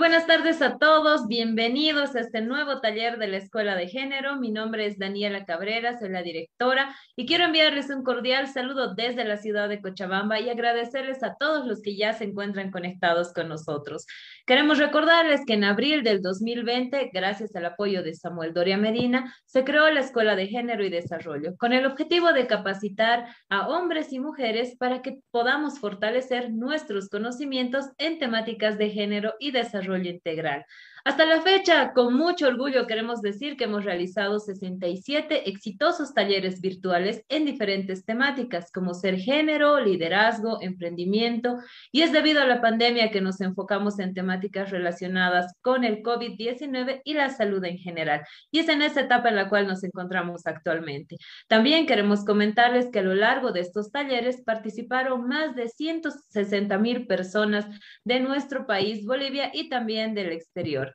buenas tardes a todos, bienvenidos a este nuevo taller de la Escuela de Género. Mi nombre es Daniela Cabrera, soy la directora y quiero enviarles un cordial saludo desde la ciudad de Cochabamba y agradecerles a todos los que ya se encuentran conectados con nosotros. Queremos recordarles que en abril del 2020, gracias al apoyo de Samuel Doria Medina, se creó la Escuela de Género y Desarrollo con el objetivo de capacitar a hombres y mujeres para que podamos fortalecer nuestros conocimientos en temáticas de género y desarrollo integral. Hasta la fecha, con mucho orgullo queremos decir que hemos realizado 67 exitosos talleres virtuales en diferentes temáticas como ser género, liderazgo, emprendimiento, y es debido a la pandemia que nos enfocamos en temáticas relacionadas con el COVID-19 y la salud en general. Y es en esa etapa en la cual nos encontramos actualmente. También queremos comentarles que a lo largo de estos talleres participaron más de 160 mil personas de nuestro país, Bolivia, y también del exterior.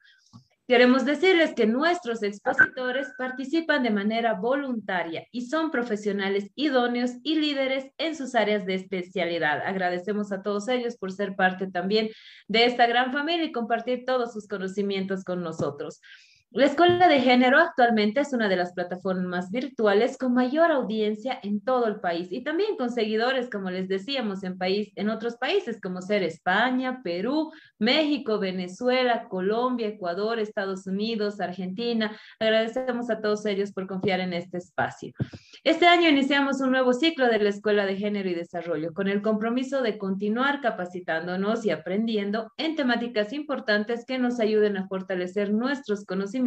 Queremos decirles que nuestros expositores participan de manera voluntaria y son profesionales idóneos y líderes en sus áreas de especialidad. Agradecemos a todos ellos por ser parte también de esta gran familia y compartir todos sus conocimientos con nosotros. La Escuela de Género actualmente es una de las plataformas virtuales con mayor audiencia en todo el país y también con seguidores, como les decíamos, en, país, en otros países como ser España, Perú, México, Venezuela, Colombia, Ecuador, Estados Unidos, Argentina. Agradecemos a todos ellos por confiar en este espacio. Este año iniciamos un nuevo ciclo de la Escuela de Género y Desarrollo con el compromiso de continuar capacitándonos y aprendiendo en temáticas importantes que nos ayuden a fortalecer nuestros conocimientos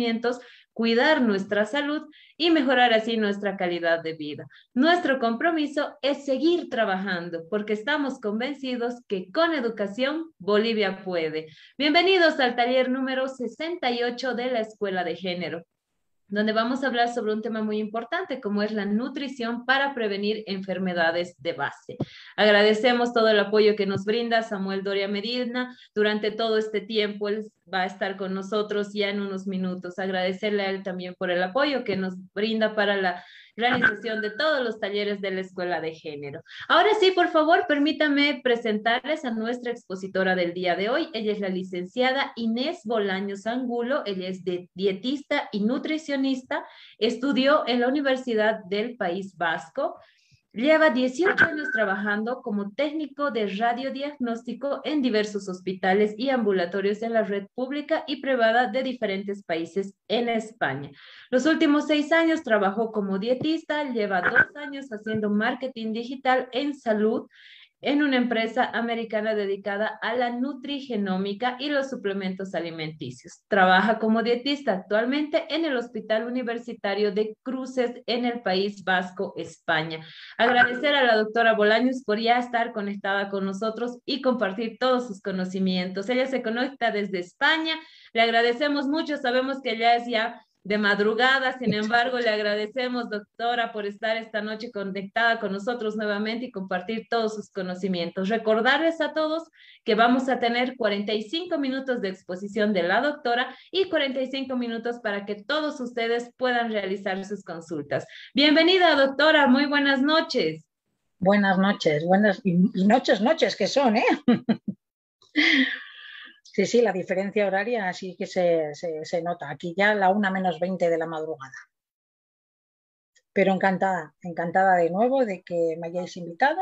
cuidar nuestra salud y mejorar así nuestra calidad de vida. Nuestro compromiso es seguir trabajando porque estamos convencidos que con educación Bolivia puede. Bienvenidos al taller número 68 de la Escuela de Género donde vamos a hablar sobre un tema muy importante como es la nutrición para prevenir enfermedades de base. Agradecemos todo el apoyo que nos brinda Samuel Doria Medina durante todo este tiempo. Él va a estar con nosotros ya en unos minutos. Agradecerle a él también por el apoyo que nos brinda para la realización de todos los talleres de la Escuela de Género. Ahora sí, por favor, permítame presentarles a nuestra expositora del día de hoy. Ella es la licenciada Inés Bolaños Angulo. Ella es dietista y nutricionista. Estudió en la Universidad del País Vasco. Lleva 18 años trabajando como técnico de radiodiagnóstico en diversos hospitales y ambulatorios en la red pública y privada de diferentes países en España. Los últimos seis años trabajó como dietista, lleva dos años haciendo marketing digital en salud en una empresa americana dedicada a la nutrigenómica y los suplementos alimenticios. Trabaja como dietista actualmente en el Hospital Universitario de Cruces en el País Vasco, España. Agradecer a la doctora Bolaños por ya estar conectada con nosotros y compartir todos sus conocimientos. Ella se conecta desde España. Le agradecemos mucho. Sabemos que ella es ya de madrugada. Sin embargo, le agradecemos, doctora, por estar esta noche conectada con nosotros nuevamente y compartir todos sus conocimientos. Recordarles a todos que vamos a tener 45 minutos de exposición de la doctora y 45 minutos para que todos ustedes puedan realizar sus consultas. Bienvenida, doctora. Muy buenas noches. Buenas noches, buenas noches, noches que son, ¿eh? Sí, sí, la diferencia horaria sí que se, nota. Aquí ya la una menos 20 de la madrugada. Pero encantada, encantada de nuevo de que me hayáis invitado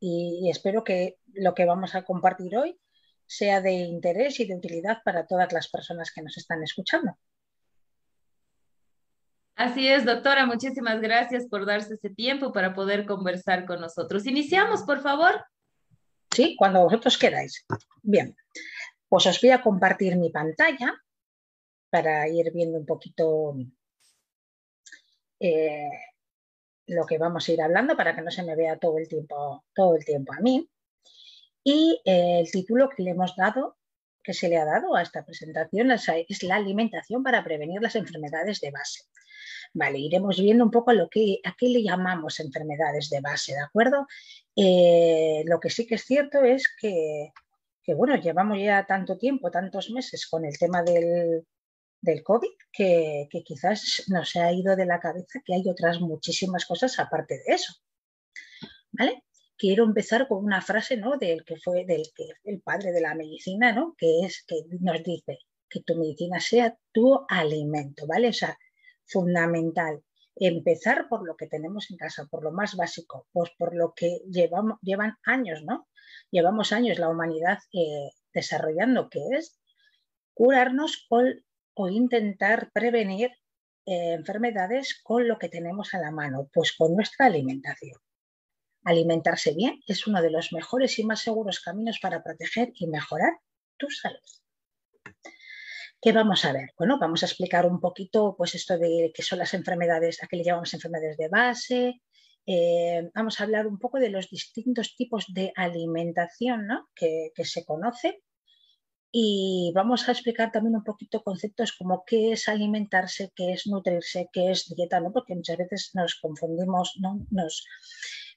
y, espero que lo que vamos a compartir hoy sea de interés y de utilidad para todas las personas que nos están escuchando. Así es, doctora, muchísimas gracias por darse ese tiempo para poder conversar con nosotros. Iniciamos, por favor. Sí, cuando vosotros queráis. Bien, pues os voy a compartir mi pantalla para ir viendo un poquito eh, lo que vamos a ir hablando para que no se me vea todo el tiempo, todo el tiempo a mí. Y eh, el título que le hemos dado, que se le ha dado a esta presentación es, la alimentación para prevenir las enfermedades de base. Vale, iremos viendo un poco lo que, a qué le llamamos enfermedades de base, ¿de acuerdo? Eh, lo que sí que es cierto es que que bueno, llevamos ya tanto tiempo, tantos meses con el tema del, COVID que, quizás nos ha ido de la cabeza que hay otras muchísimas cosas aparte de eso. ¿Vale? quiero empezar con una frase ¿no? del que fue del que el padre de la medicina, ¿no? que es que nos dice que tu medicina sea tu alimento, ¿vale? O sea, fundamental. Empezar por lo que tenemos en casa, por lo más básico, pues por lo que llevamos, llevan años, ¿no? Llevamos años la humanidad eh, desarrollando, que es curarnos o intentar prevenir eh, enfermedades con lo que tenemos a la mano, pues con nuestra alimentación. Alimentarse bien es uno de los mejores y más seguros caminos para proteger y mejorar tu salud. ¿Qué vamos a ver? Bueno, vamos a explicar un poquito pues esto de qué son las enfermedades, a qué le llamamos enfermedades de base. Eh, vamos a hablar un poco de los distintos tipos de alimentación que, se conoce y vamos a explicar también un poquito conceptos como qué es alimentarse, qué es nutrirse, qué es dieta, ¿no? porque muchas veces nos confundimos, ¿no? nos,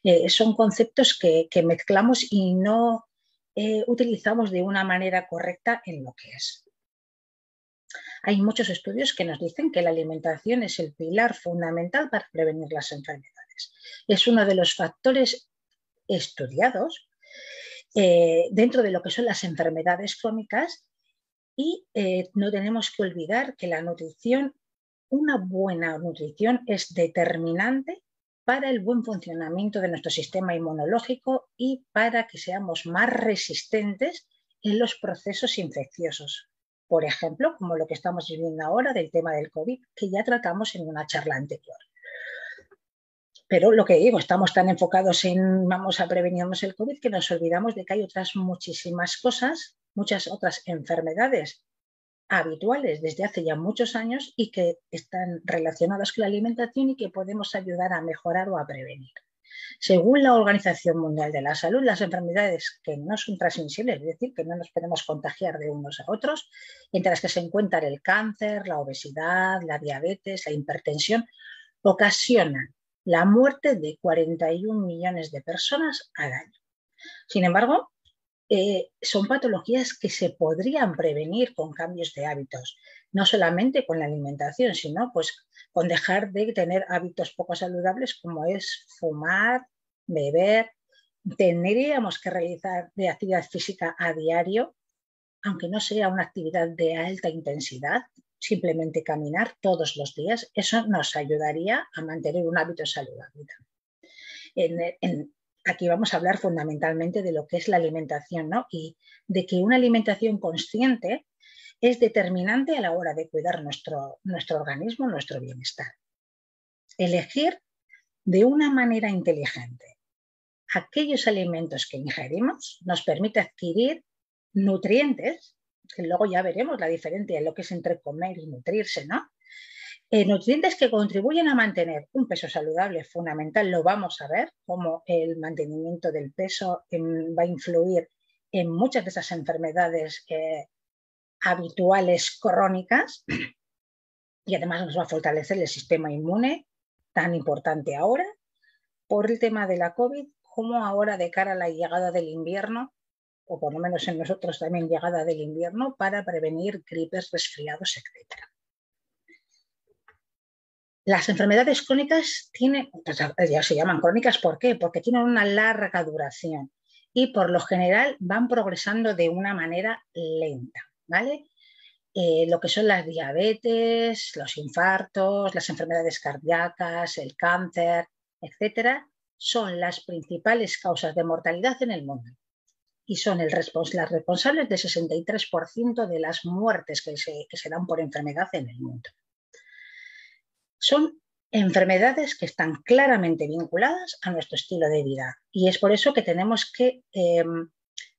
eh, son conceptos que, mezclamos y no eh, utilizamos de una manera correcta en lo que es. Hay muchos estudios que nos dicen que la alimentación es el pilar fundamental para prevenir las enfermedades. Es uno de los factores estudiados eh, dentro de lo que son las enfermedades crónicas y eh, no tenemos que olvidar que la nutrición, una buena nutrición es determinante para el buen funcionamiento de nuestro sistema inmunológico y para que seamos más resistentes en los procesos infecciosos por ejemplo, como lo que estamos viviendo ahora del tema del COVID, que ya tratamos en una charla anterior. Pero lo que digo, estamos tan enfocados en vamos a prevenirnos el COVID que nos olvidamos de que hay otras muchísimas cosas, muchas otras enfermedades habituales desde hace ya muchos años y que están relacionadas con la alimentación y que podemos ayudar a mejorar o a prevenir. Según la Organización Mundial de la Salud, las enfermedades que no son transmisibles, es decir, que no nos podemos contagiar de unos a otros, entre las que se encuentran el cáncer, la obesidad, la diabetes, la hipertensión, ocasionan la muerte de 41 millones de personas al año. Sin embargo, eh, son patologías que se podrían prevenir con cambios de hábitos, no solamente con la alimentación, sino pues con dejar de tener hábitos poco saludables como es fumar, beber. Tendríamos que realizar de actividad física a diario, aunque no sea una actividad de alta intensidad, simplemente caminar todos los días. Eso nos ayudaría a mantener un hábito saludable. aquí vamos a hablar fundamentalmente de lo que es la alimentación ¿no? y de que una alimentación consciente es determinante a la hora de cuidar nuestro, nuestro organismo, nuestro bienestar. Elegir de una manera inteligente aquellos alimentos que ingerimos nos permite adquirir nutrientes, que luego ya veremos la diferencia en lo que es entre comer y nutrirse, ¿no? Eh, nutrientes que contribuyen a mantener un peso saludable fundamental, lo vamos a ver, como el mantenimiento del peso va a influir en muchas de esas enfermedades eh, habituales crónicas y además nos va a fortalecer el sistema inmune, tan importante ahora, por el tema de la COVID, como ahora de cara a la llegada del invierno, o por lo menos en nosotros también llegada del invierno, para prevenir gripes, resfriados, etc. Las enfermedades crónicas tienen, pues, ya se llaman crónicas, ¿por qué? Porque tienen una larga duración y por lo general van progresando de una manera lenta. Eh, lo que son las diabetes, los infartos, las enfermedades cardíacas, el cáncer, etcétera, son las principales causas de mortalidad en el mundo. Y son las responsables del 63% de las muertes que se, que se, dan por enfermedad en el mundo. Son enfermedades que están claramente vinculadas a nuestro estilo de vida. Y es por eso que tenemos que em,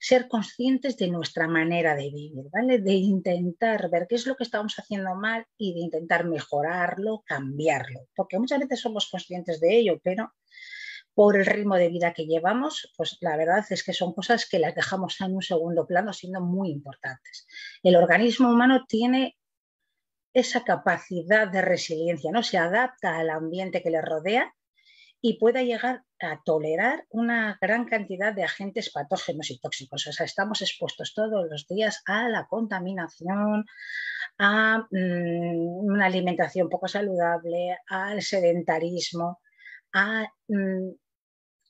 ser conscientes de nuestra manera de vivir, ¿vale? De intentar ver qué es lo que estamos haciendo mal y de intentar mejorarlo, cambiarlo, porque muchas veces somos conscientes de ello, pero por el ritmo de vida que llevamos, pues la verdad es que son cosas que las dejamos en un segundo plano siendo muy importantes. El organismo humano tiene esa capacidad de resiliencia, ¿no? Se adapta al ambiente que le rodea y pueda llegar a tolerar una gran cantidad de agentes patógenos y tóxicos. O sea, estamos expuestos todos los días a la contaminación, a mm, una alimentación poco saludable, al sedentarismo, a mm,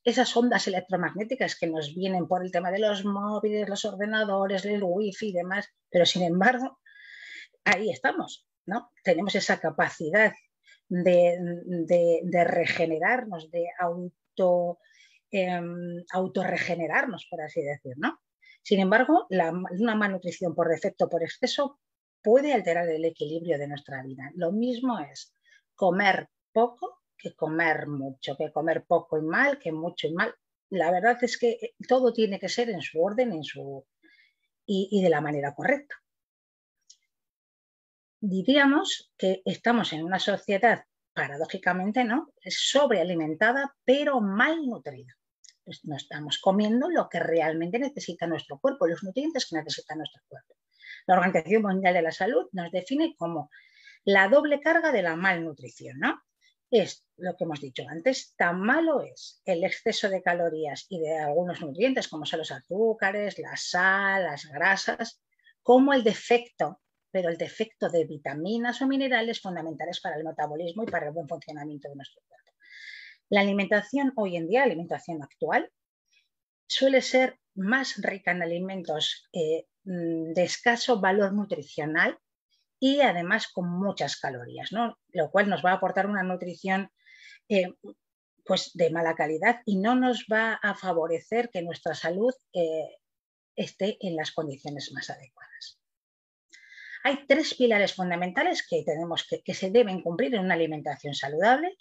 esas ondas electromagnéticas que nos vienen por el tema de los móviles, los ordenadores, el wifi y demás, pero sin embargo, ahí estamos, ¿no? Tenemos esa capacidad de, regenerarnos, de auto, eh, autorregenerarnos, por así decir, ¿no? Sin embargo, una malnutrición por defecto, por exceso, puede alterar el equilibrio de nuestra vida. Lo mismo es comer poco que comer mucho, que comer poco y mal, que mucho y mal. La verdad es que eh, todo tiene que ser en su orden en su, y, de la manera correcta. Diríamos que estamos en una sociedad, paradójicamente, ¿no? sobrealimentada, pero mal nutrida. Pues no estamos comiendo lo que realmente necesita nuestro cuerpo, los nutrientes que necesita nuestro cuerpo. La Organización Mundial de la Salud nos define como la doble carga de la malnutrición, ¿no? es lo que hemos dicho antes, tan malo es el exceso de calorías y de algunos nutrientes como son los azúcares, la sal, las grasas, como el defecto, pero el defecto de vitaminas o minerales fundamentales para el metabolismo y para el buen funcionamiento de nuestro cuerpo. La alimentación hoy en día, la alimentación actual, suele ser más rica en alimentos eh, mm, de escaso valor nutricional y además con muchas calorías, ¿no? lo cual nos va a aportar una nutrición eh, pues de mala calidad y no nos va a favorecer que nuestra salud eh, esté en las condiciones más adecuadas. Hay tres pilares fundamentales que, tenemos que, se deben cumplir en una alimentación saludable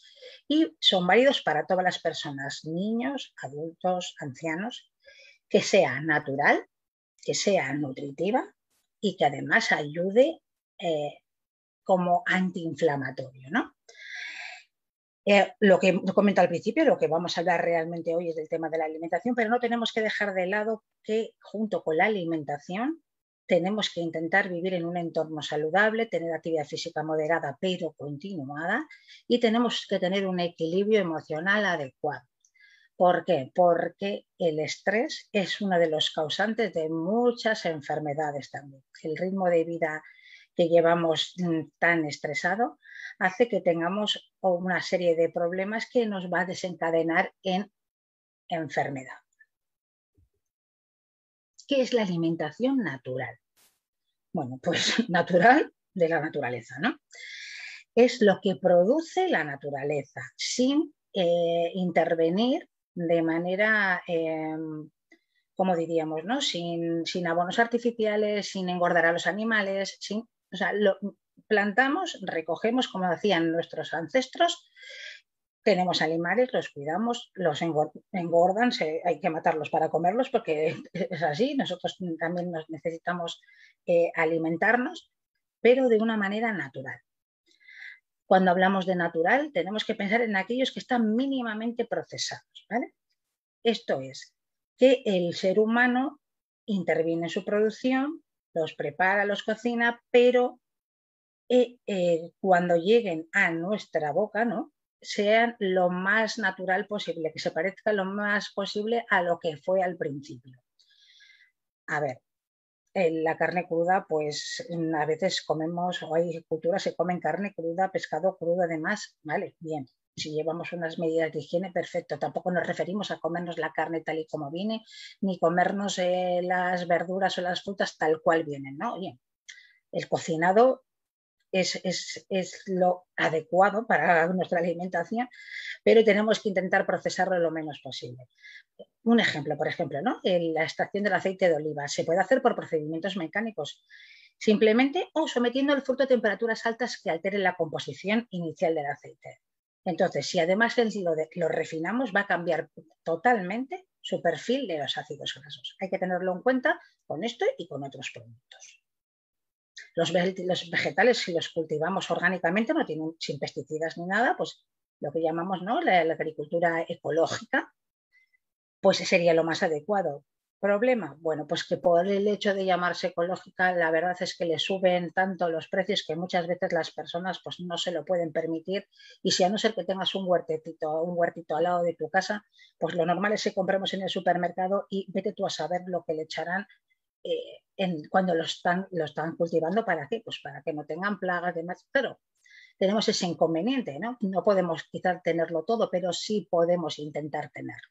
y son válidos para todas las personas, niños, adultos, ancianos, que sea natural, que sea nutritiva y que además ayude eh, como antiinflamatorio. ¿no? Eh, lo que comento al principio, lo que vamos a hablar realmente hoy es del tema de la alimentación, pero no tenemos que dejar de lado que junto con la alimentación tenemos que intentar vivir en un entorno saludable, tener actividad física moderada pero continuada y tenemos que tener un equilibrio emocional adecuado. ¿Por qué? Porque el estrés es uno de los causantes de muchas enfermedades también. El ritmo de vida que llevamos mm, tan estresado hace que tengamos una serie de problemas que nos va a desencadenar en enfermedad. ¿Qué es la alimentación natural? Bueno, pues natural de la naturaleza, ¿no? Es lo que produce la naturaleza sin eh, intervenir de manera em, como diríamos, ¿no? Sin, sin, abonos artificiales, sin engordar a los animales, sin o sea, plantamos, recogemos, como decían nuestros ancestros, tenemos animales, los cuidamos, los engordan, hay que matarlos para comerlos porque es así, nosotros también nos necesitamos eh, alimentarnos, pero de una manera natural. Cuando hablamos de natural, tenemos que pensar en aquellos que están mínimamente procesados. Esto es, que el ser humano interviene en su producción, los prepara, los cocina, pero eh, eh, cuando lleguen a nuestra boca, ¿no? Sean lo más natural posible, que se parezca lo más posible a lo que fue al principio. A ver, en la carne cruda, pues a veces comemos, o hay culturas que comen carne cruda, pescado crudo, además, vale, bien, si llevamos unas medidas de higiene, perfecto. Tampoco nos referimos a comernos la carne tal y como viene, ni comernos eh, las verduras o las frutas tal cual vienen, ¿no? Bien, el cocinado es, es, lo adecuado para nuestra alimentación, pero tenemos que intentar procesarlo lo menos posible. Un ejemplo, por ejemplo, ¿no? la extracción del aceite de oliva se puede hacer por procedimientos mecánicos, simplemente o sometiendo el fruto a temperaturas altas que alteren la composición inicial del aceite. Entonces, si además lo, lo refinamos, va a cambiar totalmente su perfil de los ácidos grasos. Hay que tenerlo en cuenta con esto y con otros productos. Los, vegetales, si los cultivamos orgánicamente, no tienen sin pesticidas ni nada, pues lo que llamamos ¿no? la agricultura ecológica, pues sería lo más adecuado. ¿Problema? Bueno, pues que por el hecho de llamarse ecológica, la verdad es que le suben tanto los precios que muchas veces las personas pues no se lo pueden permitir y si a no ser que tengas un huertito, un huertito al lado de tu casa, pues lo normal es que compremos en el supermercado y vete tú a saber lo que le echarán eh, en, cuando lo están, cultivando. ¿Para qué? Pues para que no tengan plagas, demás. Pero tenemos ese inconveniente, ¿no? No podemos quizás tenerlo todo, pero sí podemos intentar tenerlo.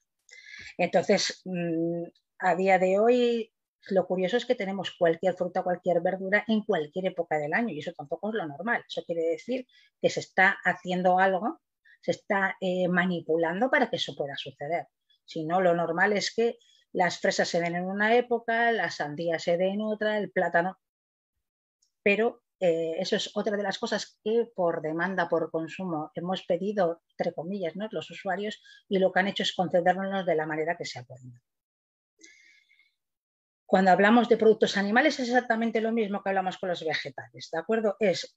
Entonces, mm, a día de hoy, lo curioso es que tenemos cualquier fruta, cualquier verdura en cualquier época del año y eso tampoco es lo normal. Eso quiere decir que se está haciendo algo, se está eh, manipulando para que eso pueda suceder. Si no, lo normal es que las fresas se den en una época, las sandías se den en otra, el plátano. Pero eh, eso es otra de las cosas que por demanda, por consumo, hemos pedido, entre comillas, ¿no? los usuarios y lo que han hecho es concedernos de la manera que se ha podido. Cuando hablamos de productos animales es exactamente lo mismo que hablamos con los vegetales, ¿de acuerdo? Es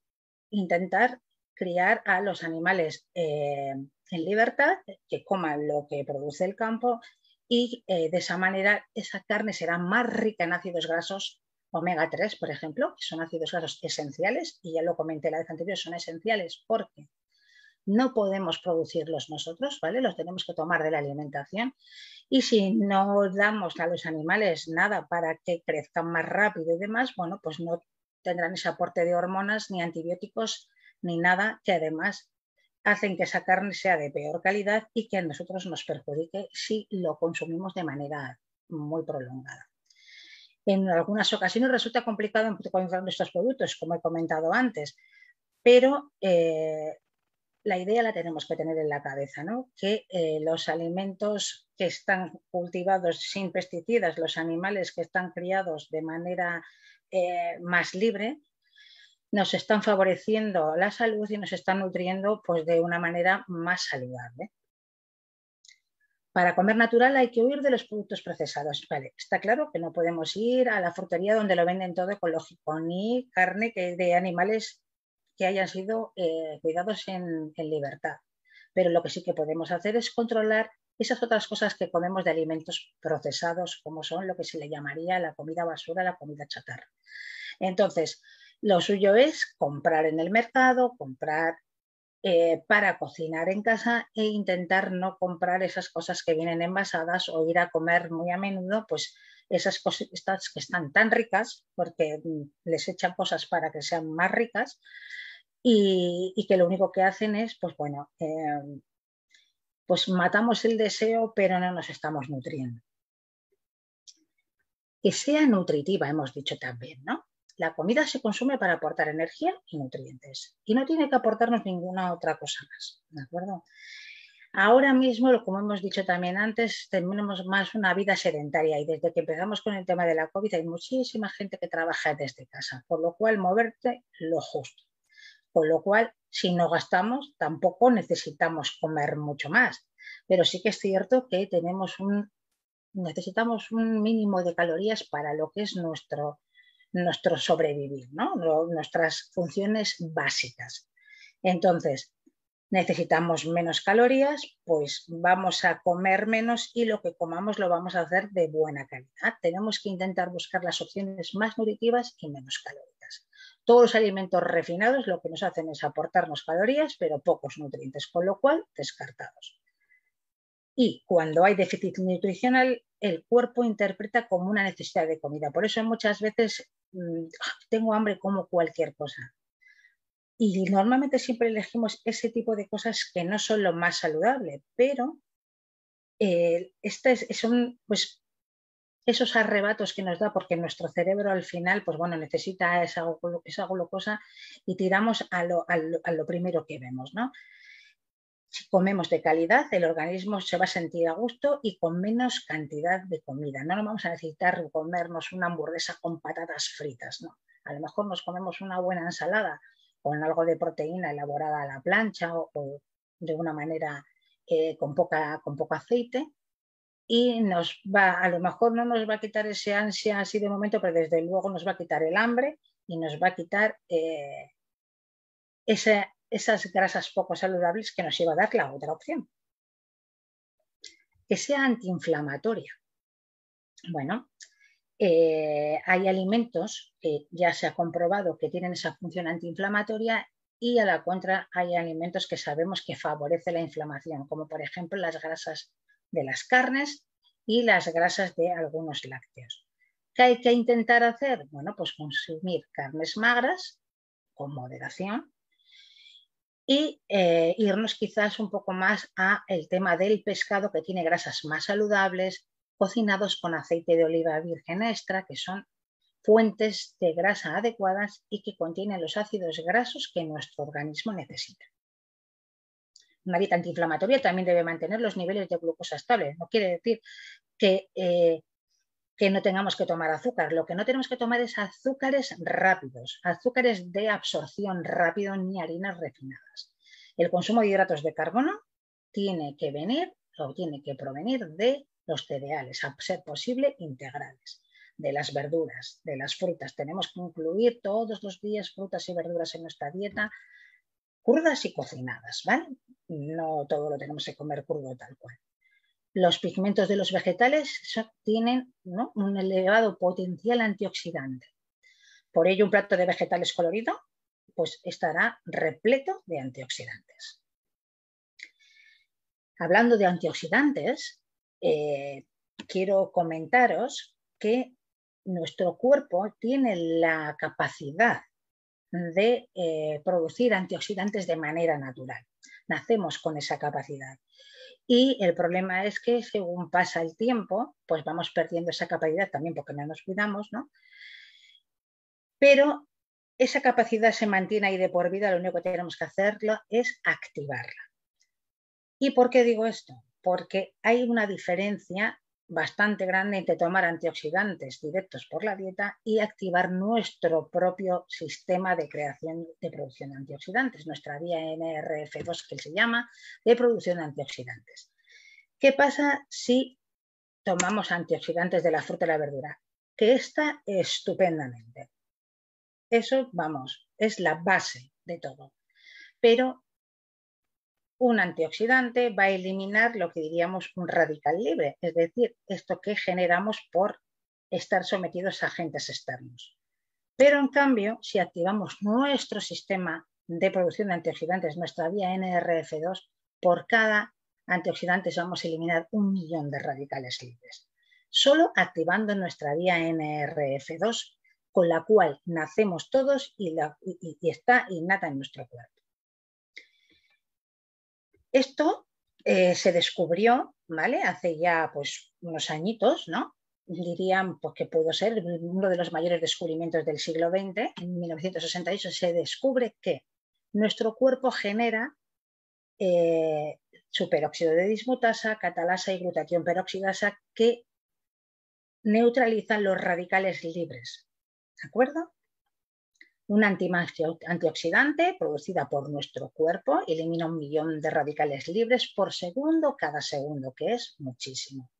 intentar criar a los animales eh, en libertad, que coman lo que produce el campo y eh, de esa manera esa carne será más rica en ácidos grasos omega 3, por ejemplo, que son ácidos grasos esenciales, y ya lo comenté la vez anterior, son esenciales porque no podemos producirlos nosotros, ¿vale? Los tenemos que tomar de la alimentación. Y si no damos a los animales nada para que crezcan más rápido y demás, bueno, pues no tendrán ese aporte de hormonas, ni antibióticos, ni nada que además hacen que esa carne sea de peor calidad y que a nosotros nos perjudique si lo consumimos de manera muy prolongada. En algunas ocasiones resulta complicado encontrar estos productos, como he comentado antes, pero eh, la idea la tenemos que tener en la cabeza, ¿no? que eh, los alimentos que están cultivados sin pesticidas, los animales que están criados de manera eh, más libre, nos están favoreciendo la salud y nos están nutriendo pues, de una manera más saludable. Para comer natural hay que huir de los productos procesados. Está claro que no podemos ir a la frutería donde lo venden todo ecológico, ni carne que de animales que hayan sido eh, cuidados en, en libertad. Pero lo que sí que podemos hacer es controlar esas otras cosas que comemos de alimentos procesados, como son lo que se le llamaría la comida basura, la comida chatarra. Entonces, lo suyo es comprar en el mercado, comprar eh, para cocinar en casa e intentar no comprar esas cosas que vienen envasadas o ir a comer muy a menudo, pues esas cosas que están tan ricas, porque mm, les echan cosas para que sean más ricas y, que lo único que hacen es, pues bueno, em, pues matamos el deseo, pero no nos estamos nutriendo. Que sea nutritiva, hemos dicho también, ¿no? La comida se consume para aportar energía y nutrientes y no tiene que aportarnos ninguna otra cosa más, ¿de acuerdo? Ahora mismo, como hemos dicho también antes, tenemos más una vida sedentaria y desde que empezamos con el tema de la COVID hay muchísima gente que trabaja desde casa, por lo cual moverte lo justo. Con lo cual, si no gastamos, tampoco necesitamos comer mucho más. Pero sí que es cierto que tenemos un, necesitamos un mínimo de calorías para lo que es nuestro, nuestro sobrevivir, ¿no? nuestras funciones básicas. Entonces, necesitamos menos calorías, pues vamos a comer menos y lo que comamos lo vamos a hacer de buena calidad. Tenemos que intentar buscar las opciones más nutritivas y menos calóricas. Todos los alimentos refinados lo que nos hacen es aportarnos calorías, pero pocos nutrientes, con lo cual descartados. Y cuando hay déficit nutricional, el cuerpo interpreta como una necesidad de comida. Por eso muchas veces tengo hambre como cualquier cosa. Y normalmente siempre elegimos ese tipo de cosas que no son lo más saludable, pero eh, son pues, esos arrebatos que nos da porque nuestro cerebro al final pues bueno, necesita esa, esa glucosa y tiramos a lo, a lo primero que vemos. ¿no? Si comemos de calidad, el organismo se va a sentir a gusto y con menos cantidad de comida. No nos vamos a necesitar comernos una hamburguesa con patatas fritas, no. A lo mejor nos comemos una buena ensalada con algo de proteína elaborada a la plancha o, de una manera eh, con, poca, con poco aceite y nos va, a lo mejor no nos va a quitar ese ansia así de momento, pero desde luego nos va a quitar el hambre y nos va a quitar eh, ese, esas grasas poco saludables que nos iba a dar la otra opción. Que sea antiinflamatoria. Bueno, eh, hay alimentos que ya se ha comprobado que tienen esa función antiinflamatoria y a la contra hay alimentos que sabemos que favorecen la inflamación, como por ejemplo las grasas de las carnes y las grasas de algunos lácteos. ¿Qué hay que intentar hacer? Bueno, pues consumir carnes magras con moderación y eh, irnos quizás un poco más a el tema del pescado que tiene grasas más saludables, cocinados con aceite de oliva virgen extra, que son fuentes de grasa adecuadas y que contienen los ácidos grasos que nuestro organismo necesita. Una dieta antiinflamatoria también debe mantener los niveles de glucosa estables. No quiere decir que, eh, que no tengamos que tomar azúcar. Lo que no tenemos que tomar es azúcares rápidos, azúcares de absorción rápido ni harinas refinadas. El consumo de hidratos de carbono tiene que venir o tiene que provenir de los cereales, a ser posible integrales, de las verduras, de las frutas. Tenemos que incluir todos los días frutas y verduras en nuestra dieta, crudas y cocinadas, ¿vale? No todo lo tenemos que comer crudo tal cual. Los pigmentos de los vegetales tienen un elevado potencial antioxidante. Por ello, un plato de vegetales colorido pues estará repleto de antioxidantes. Hablando de antioxidantes, eh, quiero comentaros que nuestro cuerpo tiene la capacidad de eh, producir antioxidantes de manera natural. Nacemos con esa capacidad. Y el problema es que según pasa el tiempo, pues vamos perdiendo esa capacidad también porque no nos cuidamos, ¿no? Pero esa capacidad se mantiene ahí de por vida, lo único que tenemos que hacerlo es activarla. ¿Y por qué digo esto? Porque hay una diferencia bastante grande entre tomar antioxidantes directos por la dieta y activar nuestro propio sistema de creación de producción de antioxidantes, nuestra vía NRF2 que se llama de producción de antioxidantes. ¿Qué pasa si tomamos antioxidantes de la fruta y la verdura? Que está estupendamente. Eso, vamos, es la base de todo. Pero un antioxidante va a eliminar lo que diríamos un radical libre, es decir, esto que generamos por estar sometidos a agentes externos. Pero en cambio, si activamos nuestro sistema de producción de antioxidantes, nuestra vía NRF2, por cada antioxidante vamos a eliminar un millón de radicales libres. Solo activando nuestra vía NRF2, con la cual nacemos todos y, y está innata en nuestro cuerpo. Esto eh, se descubrió, ¿vale? Hace ya pues unos añitos, ¿no? Dirían pues, que pudo ser uno de los mayores descubrimientos del siglo XX. En 1968 se descubre que nuestro cuerpo genera eh, superóxido de dismutasa, catalasa y glutatión peroxidasa que neutralizan los radicales libres. ¿De acuerdo? Un antioxidante producida por nuestro cuerpo elimina un millón de radicales libres por segundo cada segundo, que es muchísimo.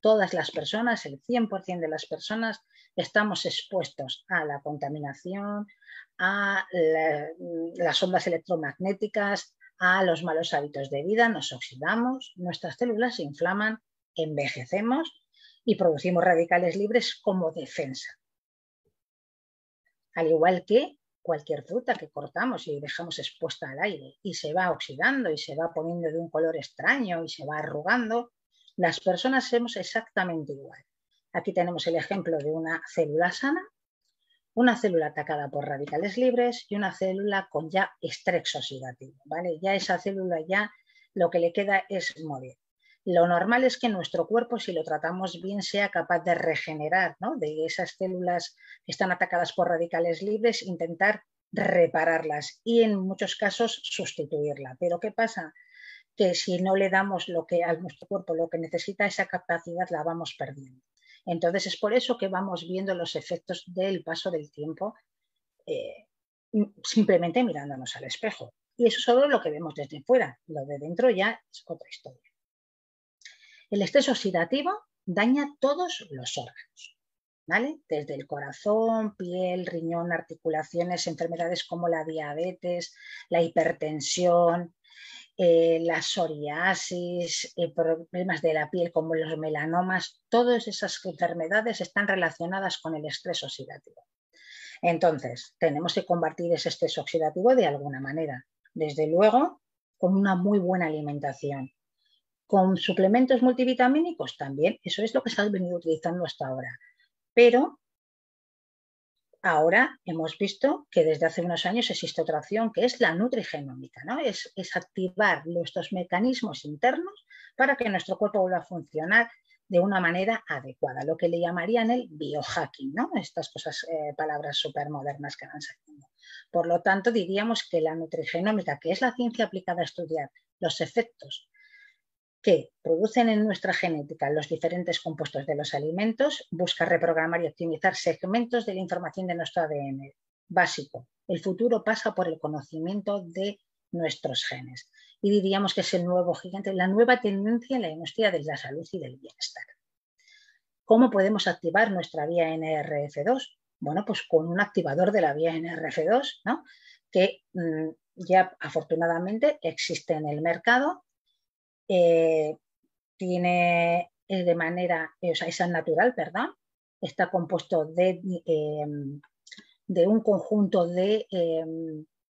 Todas las personas, el 100% de las personas, estamos expuestos a la contaminación, a las ondas electromagnéticas, a los malos hábitos de vida, nos oxidamos, nuestras células se inflaman, envejecemos y producimos radicales libres como defensa al igual que cualquier fruta que cortamos y dejamos expuesta al aire y se va oxidando y se va poniendo de un color extraño y se va arrugando, las personas somos exactamente igual. Aquí tenemos el ejemplo de una célula sana, una célula atacada por radicales libres y una célula con ya estrés oxidativo. ¿vale? Ya esa célula ya lo que le queda es morir. Lo normal es que nuestro cuerpo, si lo tratamos bien, sea capaz de regenerar de esas células que están atacadas por radicales libres, intentar repararlas y en muchos casos sustituirla. Pero ¿qué pasa? Que si no le damos lo que a nuestro cuerpo lo que necesita, esa capacidad la vamos perdiendo. Entonces es por eso que vamos viendo los efectos del paso del tiempo eh, simplemente mirándonos al espejo. Y eso es solo lo que vemos desde fuera. Lo de dentro ya es otra historia. El estrés oxidativo daña todos los órganos, ¿vale? Desde el corazón, piel, riñón, articulaciones, enfermedades como la diabetes, la hipertensión, eh, la psoriasis, eh, problemas de la piel como los melanomas, todas esas enfermedades están relacionadas con el estrés oxidativo. Entonces, tenemos que combatir ese estrés oxidativo de alguna manera. Desde luego, con una muy buena alimentación, con suplementos multivitamínicos también, eso es lo que se ha venido utilizando hasta ahora. Pero ahora hemos visto que desde hace unos años existe otra opción que es la nutrigenómica, ¿no? Es, activar nuestros mecanismos internos para que nuestro cuerpo vuelva a funcionar de una manera adecuada, lo que le llamarían el biohacking, ¿no? Estas cosas, eh, palabras súper modernas que van saliendo. Por lo tanto, diríamos que la nutrigenómica, que es la ciencia aplicada a estudiar los efectos que producen en nuestra genética los diferentes compuestos de los alimentos, busca reprogramar y optimizar segmentos de la información de nuestro ADN básico. El futuro pasa por el conocimiento de nuestros genes. Y diríamos que es el nuevo gigante, la nueva tendencia en la industria de la salud y del bienestar. ¿Cómo podemos activar nuestra vía NRF2? Bueno, pues con un activador de la vía NRF2, ¿no? que mm, ya afortunadamente existe en el mercado eh, tiene eh, de manera, eh, o sea, es natural, ¿verdad? Está compuesto de, de un conjunto de,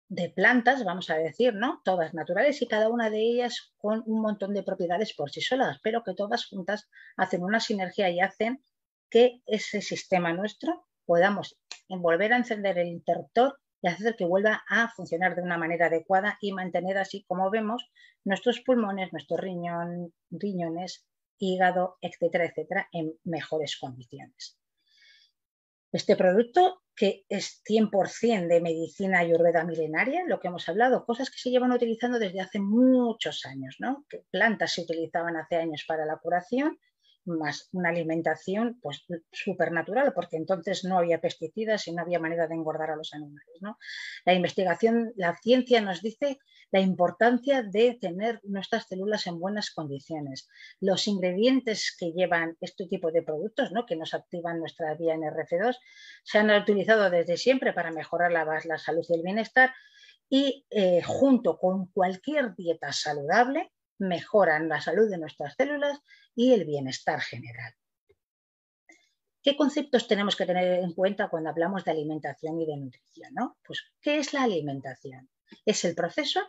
de, plantas, vamos a decir, ¿no? Todas naturales y cada una de ellas con un montón de propiedades por sí solas, pero que todas juntas hacen una sinergia y hacen que ese sistema nuestro podamos volver a encender el interruptor y hacer que vuelva a funcionar de una manera adecuada y mantener así, como vemos, nuestros pulmones, nuestros riñones, hígado, etcétera, etcétera, en mejores condiciones. Este producto, que es 100% de medicina ayurveda milenaria, lo que hemos hablado, cosas que se llevan utilizando desde hace muchos años, ¿no? Que plantas se utilizaban hace años para la curación más una alimentación pues súper natural, porque entonces no había pesticidas y no había manera de engordar a los animales. ¿no? La investigación, la ciencia nos dice la importancia de tener nuestras células en buenas condiciones. Los ingredientes que llevan este tipo de productos, ¿no? que nos activan nuestra vía NRF2, se han utilizado desde siempre para mejorar la, la salud y el bienestar y eh, junto con cualquier dieta saludable, mejoran la salud de nuestras células y el bienestar general. ¿Qué conceptos tenemos que tener en cuenta cuando hablamos de alimentación y de nutrición? Pues, ¿qué es la alimentación? Es el proceso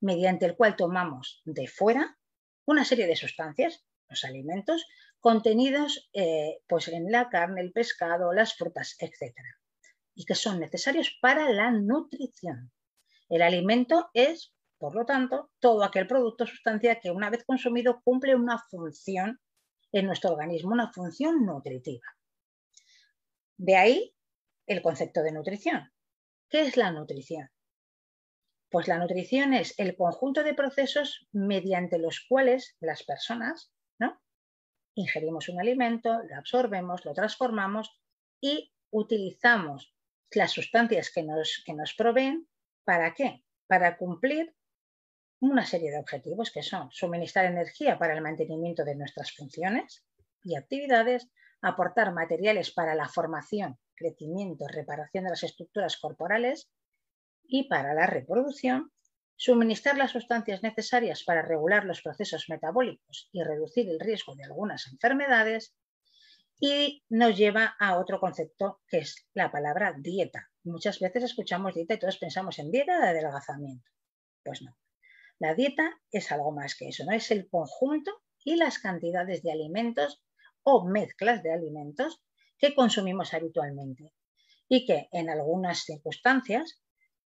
mediante el cual tomamos de fuera una serie de sustancias, los alimentos, contenidos eh, pues en la carne, el pescado, las frutas, etc. Y que son necesarios para la nutrición. El alimento es por lo tanto, todo aquel producto o sustancia que una vez consumido cumple una función en nuestro organismo, una función nutritiva. De ahí el concepto de nutrición. ¿Qué es la nutrición? Pues la nutrición es el conjunto de procesos mediante los cuales las personas ¿no? ingerimos un alimento, lo absorbemos, lo transformamos y utilizamos las sustancias que nos, que nos proveen. ¿Para qué? Para cumplir una serie de objetivos que son suministrar energía para el mantenimiento de nuestras funciones y actividades, aportar materiales para la formación, crecimiento, reparación de las estructuras corporales y para la reproducción, suministrar las sustancias necesarias para regular los procesos metabólicos y reducir el riesgo de algunas enfermedades y nos lleva a otro concepto que es la palabra dieta. Muchas veces escuchamos dieta y todos pensamos en dieta de adelgazamiento. Pues no. La dieta es algo más que eso, ¿no? Es el conjunto y las cantidades de alimentos o mezclas de alimentos que consumimos habitualmente y que en algunas circunstancias,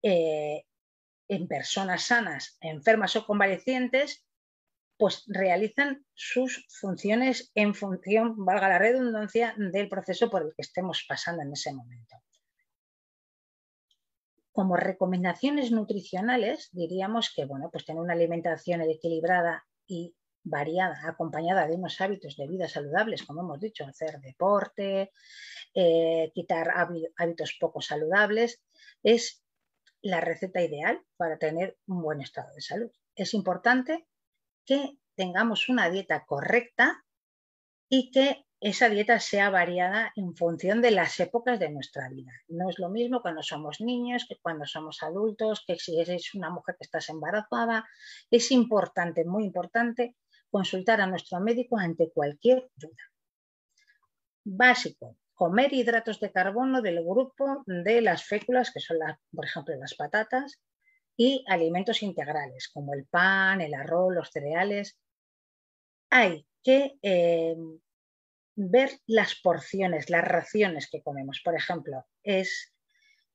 eh, en personas sanas, enfermas o convalecientes, pues realizan sus funciones en función, valga la redundancia, del proceso por el que estemos pasando en ese momento como recomendaciones nutricionales, diríamos que bueno, pues tener una alimentación equilibrada y variada, acompañada de unos hábitos de vida saludables, como hemos dicho, hacer deporte, eh, quitar hábitos poco saludables, es la receta ideal para tener un buen estado de salud. Es importante que tengamos una dieta correcta y que esa dieta sea variada en función de las épocas de nuestra vida. No es lo mismo cuando somos niños que cuando somos adultos, que si eres una mujer que estás embarazada. Es importante, muy importante, consultar a nuestro médico ante cualquier duda. Básico, comer hidratos de carbono del grupo de las féculas, que son, por ejemplo, las patatas, y alimentos integrales, como el pan, el arroz, los cereales. Hay que eh, ver las porciones, las raciones que comemos. Por ejemplo, es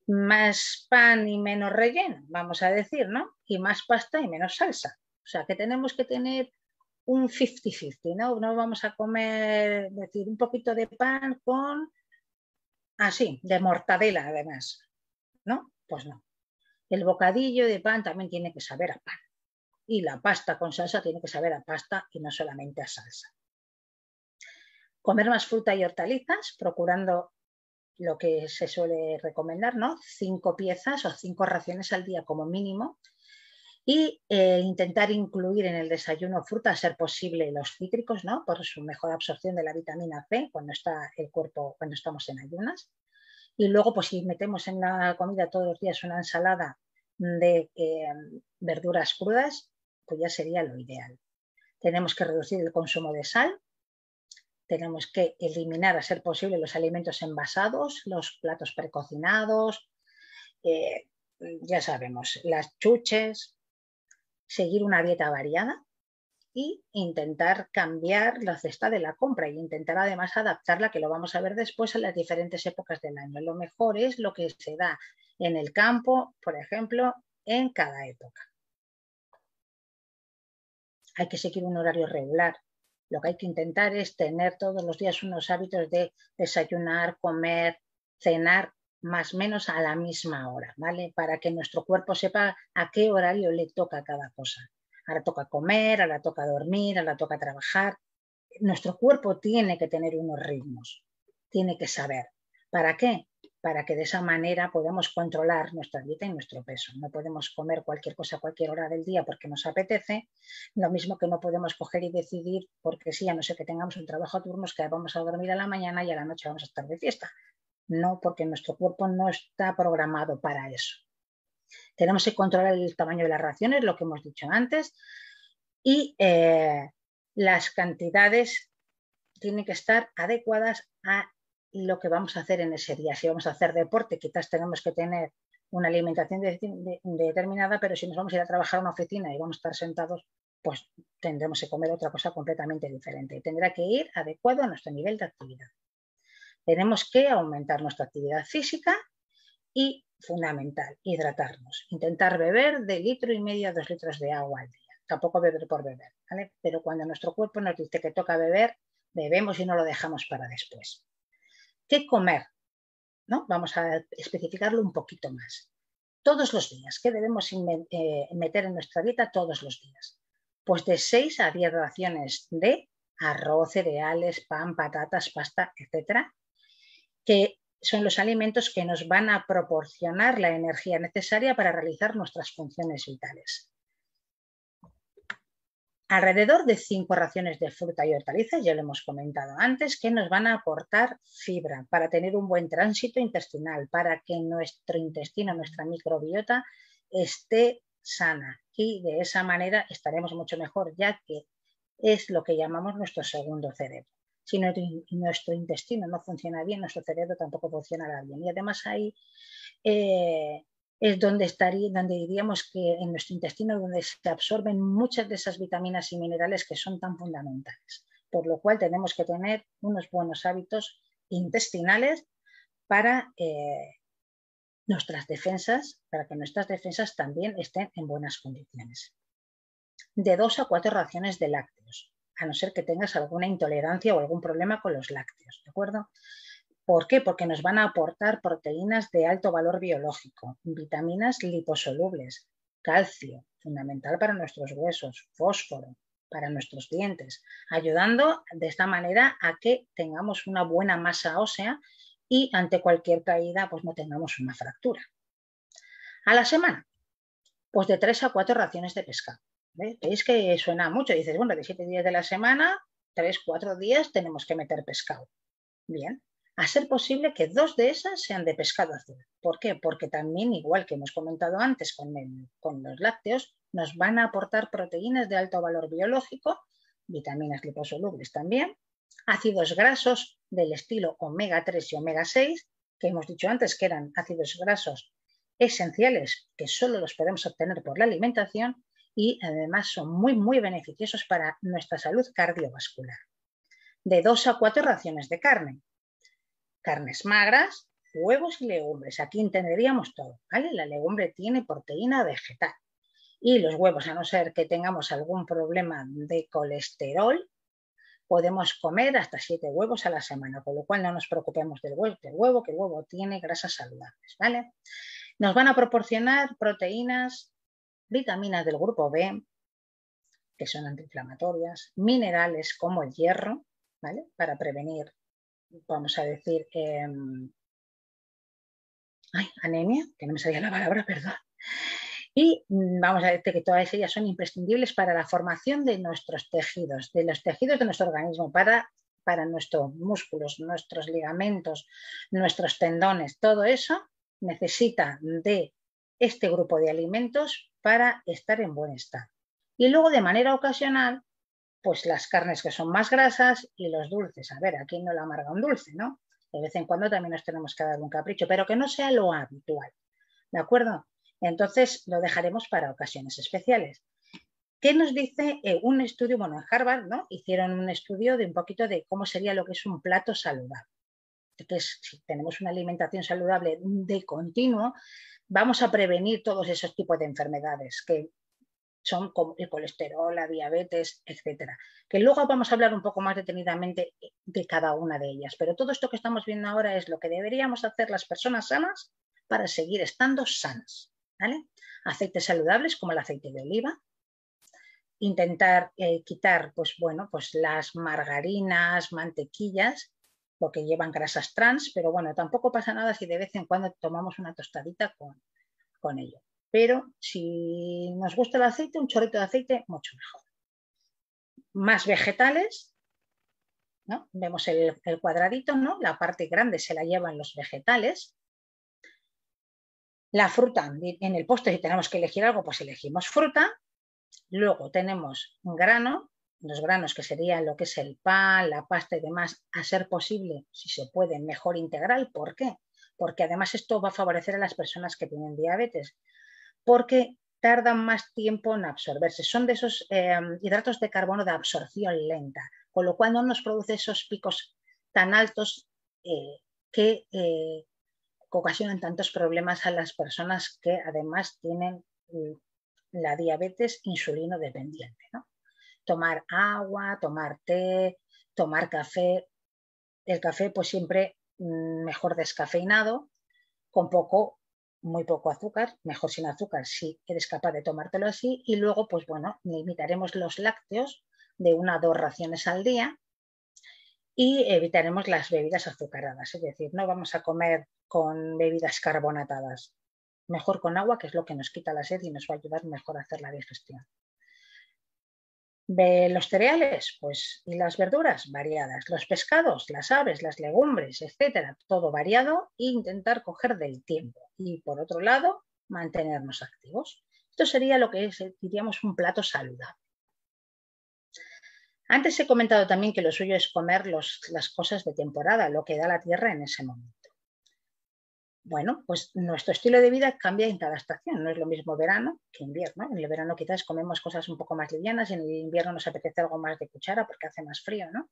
más pan y menos relleno, vamos a decir, ¿no? Y más pasta y menos salsa. O sea, que tenemos que tener un 50-50, ¿no? No vamos a comer, decir, un poquito de pan con, así, de mortadela además, ¿no? Pues no. El bocadillo de pan también tiene que saber a pan. Y la pasta con salsa tiene que saber a pasta y no solamente a salsa. Comer más fruta y hortalizas, procurando lo que se suele recomendar, ¿no? Cinco piezas o cinco raciones al día como mínimo. Y eh, intentar incluir en el desayuno fruta, a ser posible, los cítricos, ¿no? Por su mejor absorción de la vitamina C cuando está el cuerpo, cuando estamos en ayunas. Y luego, pues si metemos en la comida todos los días una ensalada de eh, verduras crudas, pues ya sería lo ideal. Tenemos que reducir el consumo de sal, tenemos que eliminar, a ser posible, los alimentos envasados, los platos precocinados, eh, ya sabemos, las chuches, seguir una dieta variada y intentar cambiar la cesta de la compra y intentar además adaptarla, que lo vamos a ver después en las diferentes épocas del año. Lo mejor es lo que se da en el campo, por ejemplo, en cada época. Hay que seguir un horario regular, lo que hay que intentar es tener todos los días unos hábitos de desayunar, comer, cenar más o menos a la misma hora, ¿vale? Para que nuestro cuerpo sepa a qué horario le toca cada cosa. Ahora toca comer, ahora toca dormir, ahora toca trabajar. Nuestro cuerpo tiene que tener unos ritmos, tiene que saber. ¿Para qué? Para que de esa manera podamos controlar nuestra dieta y nuestro peso. No podemos comer cualquier cosa a cualquier hora del día porque nos apetece, lo mismo que no podemos coger y decidir porque sí, a no ser que tengamos un trabajo a turnos que vamos a dormir a la mañana y a la noche vamos a estar de fiesta. No, porque nuestro cuerpo no está programado para eso. Tenemos que controlar el tamaño de las raciones, lo que hemos dicho antes, y eh, las cantidades tienen que estar adecuadas a lo que vamos a hacer en ese día. Si vamos a hacer deporte, quizás tenemos que tener una alimentación determinada, pero si nos vamos a ir a trabajar a una oficina y vamos a estar sentados, pues tendremos que comer otra cosa completamente diferente tendrá que ir adecuado a nuestro nivel de actividad. Tenemos que aumentar nuestra actividad física y, fundamental, hidratarnos. Intentar beber de litro y medio a dos litros de agua al día. Tampoco beber por beber, Pero cuando nuestro cuerpo nos dice que toca beber, bebemos y no lo dejamos para después. ¿Qué comer? ¿No? Vamos a especificarlo un poquito más. Todos los días, ¿qué debemos eh, meter en nuestra dieta todos los días? Pues de 6 a 10 raciones de arroz, cereales, pan, patatas, pasta, etcétera, que son los alimentos que nos van a proporcionar la energía necesaria para realizar nuestras funciones vitales alrededor de cinco raciones de fruta y hortalizas, ya lo hemos comentado antes, que nos van a aportar fibra para tener un buen tránsito intestinal, para que nuestro intestino, nuestra microbiota esté sana y de esa manera estaremos mucho mejor, ya que es lo que llamamos nuestro segundo cerebro. Si nuestro intestino no funciona bien, nuestro cerebro tampoco funcionará bien. Y además ahí eh, es donde, estaría, donde diríamos que en nuestro intestino donde se absorben muchas de esas vitaminas y minerales que son tan fundamentales. Por lo cual tenemos que tener unos buenos hábitos intestinales para eh, nuestras defensas, para que nuestras defensas también estén en buenas condiciones. De dos a cuatro raciones de lácteos, a no ser que tengas alguna intolerancia o algún problema con los lácteos, ¿de acuerdo? ¿Por qué? Porque nos van a aportar proteínas de alto valor biológico, vitaminas liposolubles, calcio, fundamental para nuestros huesos, fósforo, para nuestros dientes, ayudando de esta manera a que tengamos una buena masa ósea y ante cualquier caída pues no tengamos una fractura. A la semana, pues de tres a cuatro raciones de pescado. ¿Veis que suena mucho? Dices, bueno, de siete días de la semana, tres, cuatro días tenemos que meter pescado. Bien, a ser posible que dos de esas sean de pescado azul. ¿Por qué? Porque también, igual que hemos comentado antes con, los lácteos, nos van a aportar proteínas de alto valor biológico, vitaminas liposolubles también, ácidos grasos del estilo omega 3 y omega 6, que hemos dicho antes que eran ácidos grasos esenciales que solo los podemos obtener por la alimentación y además son muy, muy beneficiosos para nuestra salud cardiovascular. de dos a cuatro raciones de carne. Carnes magras, huevos y legumbres. Aquí entenderíamos todo. ¿vale? La legumbre tiene proteína vegetal. Y los huevos, a no ser que tengamos algún problema de colesterol, podemos comer hasta siete huevos a la semana, con lo cual no nos preocupemos del huevo, del huevo que el huevo tiene grasas saludables. ¿vale? Nos van a proporcionar proteínas, vitaminas del grupo B, que son antiinflamatorias, minerales como el hierro, ¿vale? Para prevenir, vamos a decir, em, anemia, que no me salía la palabra, perdón. Y mm, vamos a decir que todas ellas son imprescindibles para la formación de nuestros tejidos, de los tejidos de nuestro organismo, para, para nuestros músculos, nuestros ligamentos, nuestros tendones, todo eso necesita de este grupo de alimentos para estar en buen estado. Y luego de manera ocasional, pues las carnes que son más grasas y los dulces. A ver, aquí no la amarga un dulce, ¿no? De vez en cuando también nos tenemos que dar un capricho, pero que no sea lo habitual. ¿De acuerdo? Entonces lo dejaremos para ocasiones especiales. ¿Qué nos dice eh, un estudio? Bueno, en Harvard ¿no? hicieron un estudio de un poquito de cómo sería lo que es un plato saludable. Entonces, si tenemos una alimentación saludable de continuo, vamos a prevenir todos esos tipos de enfermedades que son como el colesterol, la diabetes, etcétera. Que luego vamos a hablar un poco más detenidamente de cada una de ellas. Pero todo esto que estamos viendo ahora es lo que deberíamos hacer las personas sanas para seguir estando sanas. Aceites saludables como el aceite de oliva. Intentar eh, quitar, pues bueno, pues las margarinas, mantequillas, porque llevan grasas trans, pero bueno, tampoco pasa nada si de vez en cuando tomamos una tostadita con, con ello pero si nos gusta el aceite, un chorrito de aceite, mucho mejor. Más vegetales, ¿no? Vemos el, cuadradito, ¿no? La parte grande se la llevan los vegetales. La fruta, en el postre, si tenemos que elegir algo, pues elegimos fruta. Luego tenemos un grano, los granos que serían lo que es el pan, la pasta y demás, a ser posible, si se puede, mejor integral. ¿Por qué? Porque además esto va a favorecer a las personas que tienen diabetes, porque tardan más tiempo en absorberse. Son de esos em, hidratos de carbono de absorción lenta, con lo cual no nos produce esos picos tan altos eh, que, eh, ocasionan tantos problemas a las personas que además tienen mm, la diabetes insulino dependiente. Tomar agua, tomar té, tomar café. El café pues siempre mm, mejor descafeinado, con poco muy poco azúcar, mejor sin azúcar si eres capaz de tomártelo así. Y luego, pues bueno, limitaremos los lácteos de una a dos raciones al día y evitaremos las bebidas azucaradas. Es decir, no vamos a comer con bebidas carbonatadas. Mejor con agua, que es lo que nos quita la sed y nos va a ayudar mejor a hacer la digestión. Los cereales, pues, y las verduras variadas, los pescados, las aves, las legumbres, etcétera, todo variado e intentar coger del tiempo. Y por otro lado, mantenernos activos. Esto sería lo que es, diríamos, un plato saludable. Antes he comentado también que lo suyo es comer las cosas de temporada, lo que da la tierra en ese momento. Bueno, pues nuestro estilo de vida cambia en cada estación. No es lo mismo verano que invierno. En el verano quizás comemos cosas un poco más livianas y en el invierno nos apetece algo más de cuchara porque hace más frío, ¿no?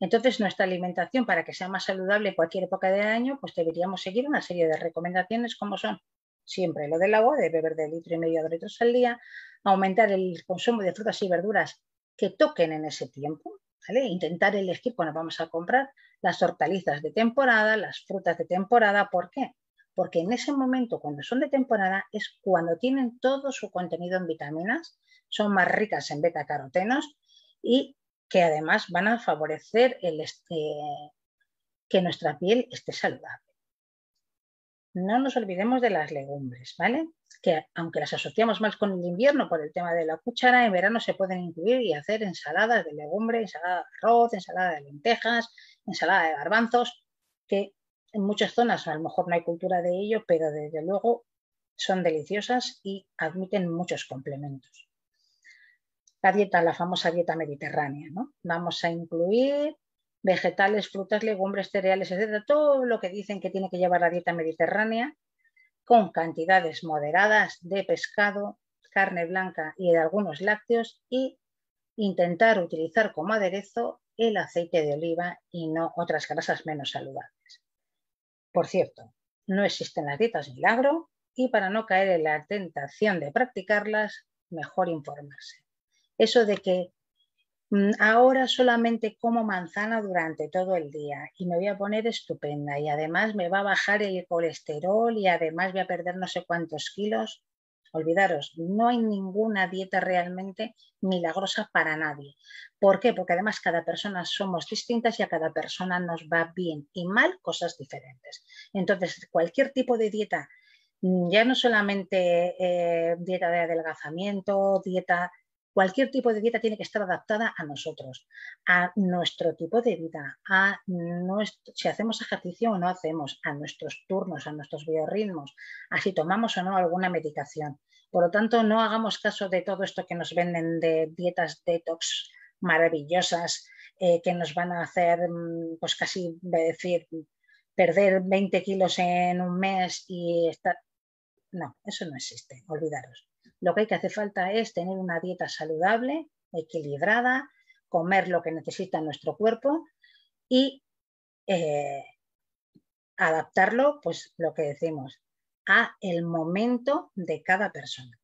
Entonces, nuestra alimentación, para que sea más saludable en cualquier época de año, pues deberíamos seguir una serie de recomendaciones como son siempre lo del agua, de beber de litro y medio de litros al día, aumentar el consumo de frutas y verduras que toquen en ese tiempo, ¿vale? Intentar elegir cuando vamos a comprar las hortalizas de temporada, las frutas de temporada, ¿por qué? Porque en ese momento, cuando son de temporada, es cuando tienen todo su contenido en vitaminas, son más ricas en beta-carotenos y que además van a favorecer el este, que nuestra piel esté saludable. No nos olvidemos de las legumbres, ¿vale? Que aunque las asociamos más con el invierno por el tema de la cuchara, en verano se pueden incluir y hacer ensaladas de legumbre, ensalada de arroz, ensalada de lentejas, ensalada de garbanzos, que en muchas zonas a lo mejor no hay cultura de ello, pero desde luego son deliciosas y admiten muchos complementos. La dieta, la famosa dieta mediterránea, ¿no? Vamos a incluir vegetales, frutas, legumbres, cereales, etcétera, todo lo que dicen que tiene que llevar la dieta mediterránea con cantidades moderadas de pescado, carne blanca y de algunos lácteos y intentar utilizar como aderezo el aceite de oliva y no otras grasas menos saludables. Por cierto, no existen las dietas milagro y para no caer en la tentación de practicarlas, mejor informarse. Eso de que mm, ahora solamente como manzana durante todo el día y me voy a poner estupenda y además me va a bajar el colesterol y además voy a perder no sé cuántos kilos, Olvidaros, no hay ninguna dieta realmente milagrosa para nadie. ¿Por qué? Porque además cada persona somos distintas y a cada persona nos va bien y mal cosas diferentes. Entonces, cualquier tipo de dieta, mm, ya no solamente eh, dieta de adelgazamiento, dieta Cualquier tipo de dieta tiene que estar adaptada a nosotros, a nuestro tipo de vida, a si hacemos ejercicio o no hacemos, a nuestros turnos, a nuestros biorritmos, a si tomamos o no alguna medicación. Por lo tanto, no hagamos caso de todo esto que nos venden de dietas detox maravillosas eh, que nos van a hacer, mm, pues casi decir, perder 20 kilos en un mes y estar. No, eso no existe, olvidaros. Lo que hay que hacer falta es tener una dieta saludable, equilibrada, comer lo que necesita nuestro cuerpo y eh, adaptarlo, pues lo que decimos, a el momento de cada persona.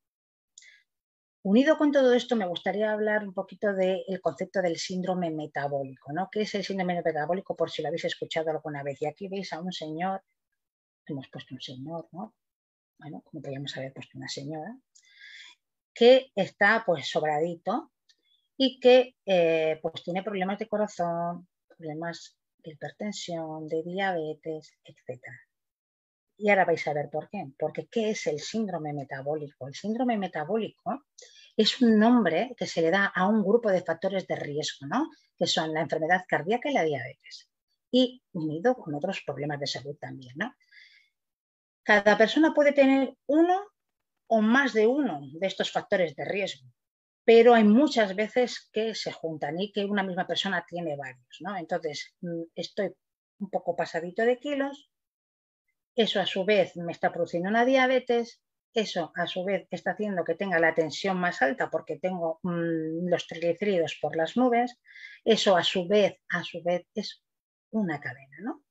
Unido con todo esto, me gustaría hablar un poquito del concepto del síndrome metabólico, ¿no? ¿Qué es el síndrome metabólico? Por si lo habéis escuchado alguna vez. Y aquí veis a un señor, hemos puesto un señor, ¿no? Bueno, como podríamos haber puesto una señora, que está pues sobradito y que eh, pues tiene problemas de corazón, problemas de hipertensión, de diabetes, etc. Y ahora vais a ver por qué. Porque ¿qué es el síndrome metabólico? El síndrome metabólico es un nombre que se le da a un grupo de factores de riesgo, ¿no? que son la enfermedad cardíaca y la diabetes, y unido con otros problemas de salud también. ¿no? Cada persona puede tener uno o más de uno de estos factores de riesgo, pero hay muchas veces que se juntan y que una misma persona tiene varios. ¿no? Entonces, mm, estoy un poco pasadito de kilos, eso a su vez me está produciendo una diabetes, eso a su vez está haciendo que tenga la tensión más alta porque tengo mm, los triglicéridos por las nubes, eso a su vez, a su vez es una cadena, ¿no?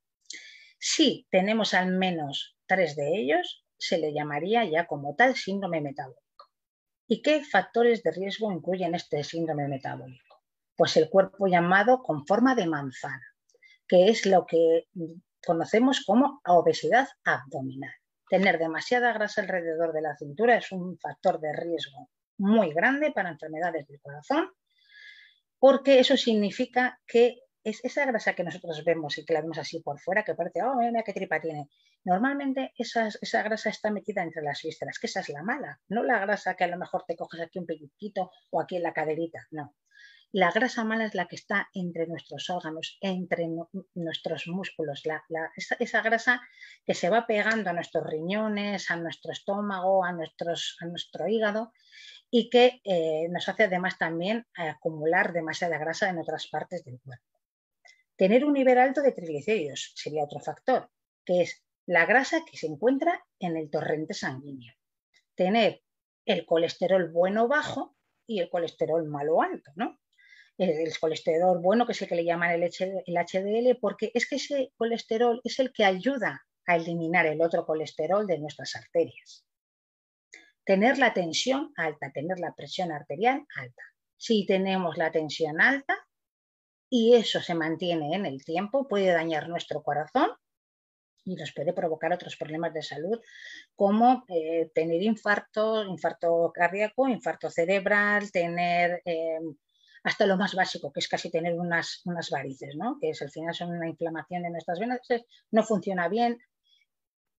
Si tenemos al menos tres de ellos, se le llamaría ya como tal síndrome metabólico. ¿Y qué factores de riesgo incluyen este síndrome metabólico? Pues el cuerpo llamado con forma de manzana, que es lo que conocemos como obesidad abdominal. Tener demasiada grasa alrededor de la cintura es un factor de riesgo muy grande para enfermedades del corazón, porque eso significa que es esa grasa que nosotros vemos y que la vemos así por fuera, que parece, oh, mira, qué tripa tiene. Normalmente esa, grasa está metida entre las vísceras, que esa es la mala, no la grasa que a lo mejor te coges aquí un pellizquito o aquí en la caderita, no. La grasa mala es la que está entre nuestros órganos, entre nuestros músculos, la, esa, grasa que se va pegando a nuestros riñones, a nuestro estómago, a, a nuestro hígado y que eh, nos hace además también acumular demasiada grasa en otras partes del cuerpo. Tener un nivel alto de triglicéridos sería otro factor, que es la grasa que se encuentra en el torrente sanguíneo. Tener el colesterol bueno bajo y el colesterol malo alto, ¿no? El, colesterol bueno, que es el que le llaman el, HDL, porque es que ese colesterol es el que ayuda a eliminar el otro colesterol de nuestras arterias. Tener la tensión alta, tener la presión arterial alta. Si tenemos la tensión alta, y eso se mantiene en el tiempo, puede dañar nuestro corazón y nos puede provocar otros problemas de salud como eh, tener infarto, infarto cardíaco, infarto cerebral, tener eh, hasta lo más básico, que es casi tener unas, unas varices, ¿no? que es al final son una inflamación de nuestras venas, no funciona bien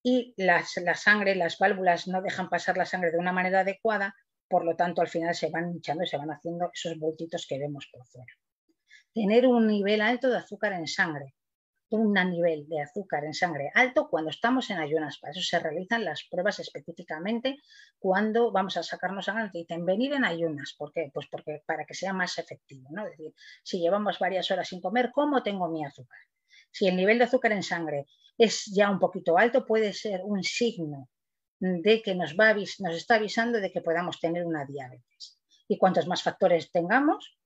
y las, la sangre, las válvulas no dejan pasar la sangre de una manera adecuada, por lo tanto al final se van hinchando y se van haciendo esos voltitos que vemos por fuera tener un nivel alto de azúcar en sangre, un nivel de azúcar en sangre alto cuando estamos en ayunas. Para eso se realizan las pruebas específicamente cuando vamos a sacarnos sangre. Dicen venir en ayunas. ¿Por qué? Pues porque para que sea más efectivo. ¿no? Es decir, si llevamos varias horas sin comer, ¿cómo tengo mi azúcar? Si el nivel de azúcar en sangre es ya un poquito alto, puede ser un signo de que nos, va nos está avisando de que podamos tener una diabetes. Y cuantos más factores tengamos,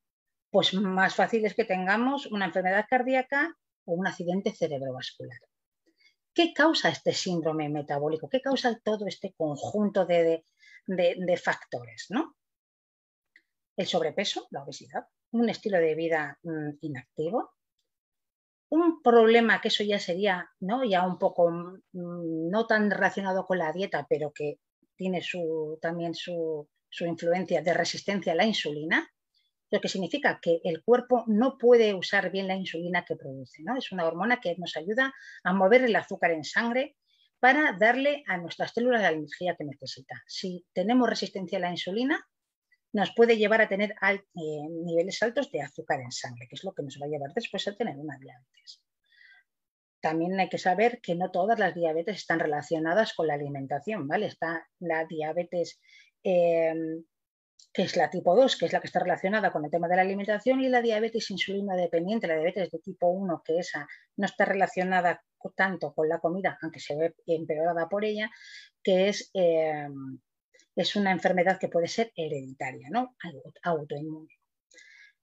pues más fácil es que tengamos una enfermedad cardíaca o un accidente cerebrovascular. ¿Qué causa este síndrome metabólico? ¿Qué causa todo este conjunto de, factores? ¿no? El sobrepeso, la obesidad, un estilo de vida mm, inactivo, un problema que eso ya sería ¿no? ya un poco mm, no tan relacionado con la dieta, pero que tiene su, también su, su influencia de resistencia a la insulina, lo que significa que el cuerpo no puede usar bien la insulina que produce. ¿no? Es una hormona que nos ayuda a mover el azúcar en sangre para darle a nuestras células la energía que necesita. Si tenemos resistencia a la insulina, nos puede llevar a tener eh, niveles altos de azúcar en sangre, que es lo que nos va a llevar después a tener una diabetes. También hay que saber que no todas las diabetes están relacionadas con la alimentación, ¿vale? Está la diabetes eh, que es la tipo 2, que es la que está relacionada con el tema de la alimentación, y la diabetes insulina dependiente, la diabetes de tipo 1, que esa no está relacionada tanto con la comida, aunque se ve empeorada por ella, que es, eh, es una enfermedad que puede ser hereditaria, ¿no? autoinmune.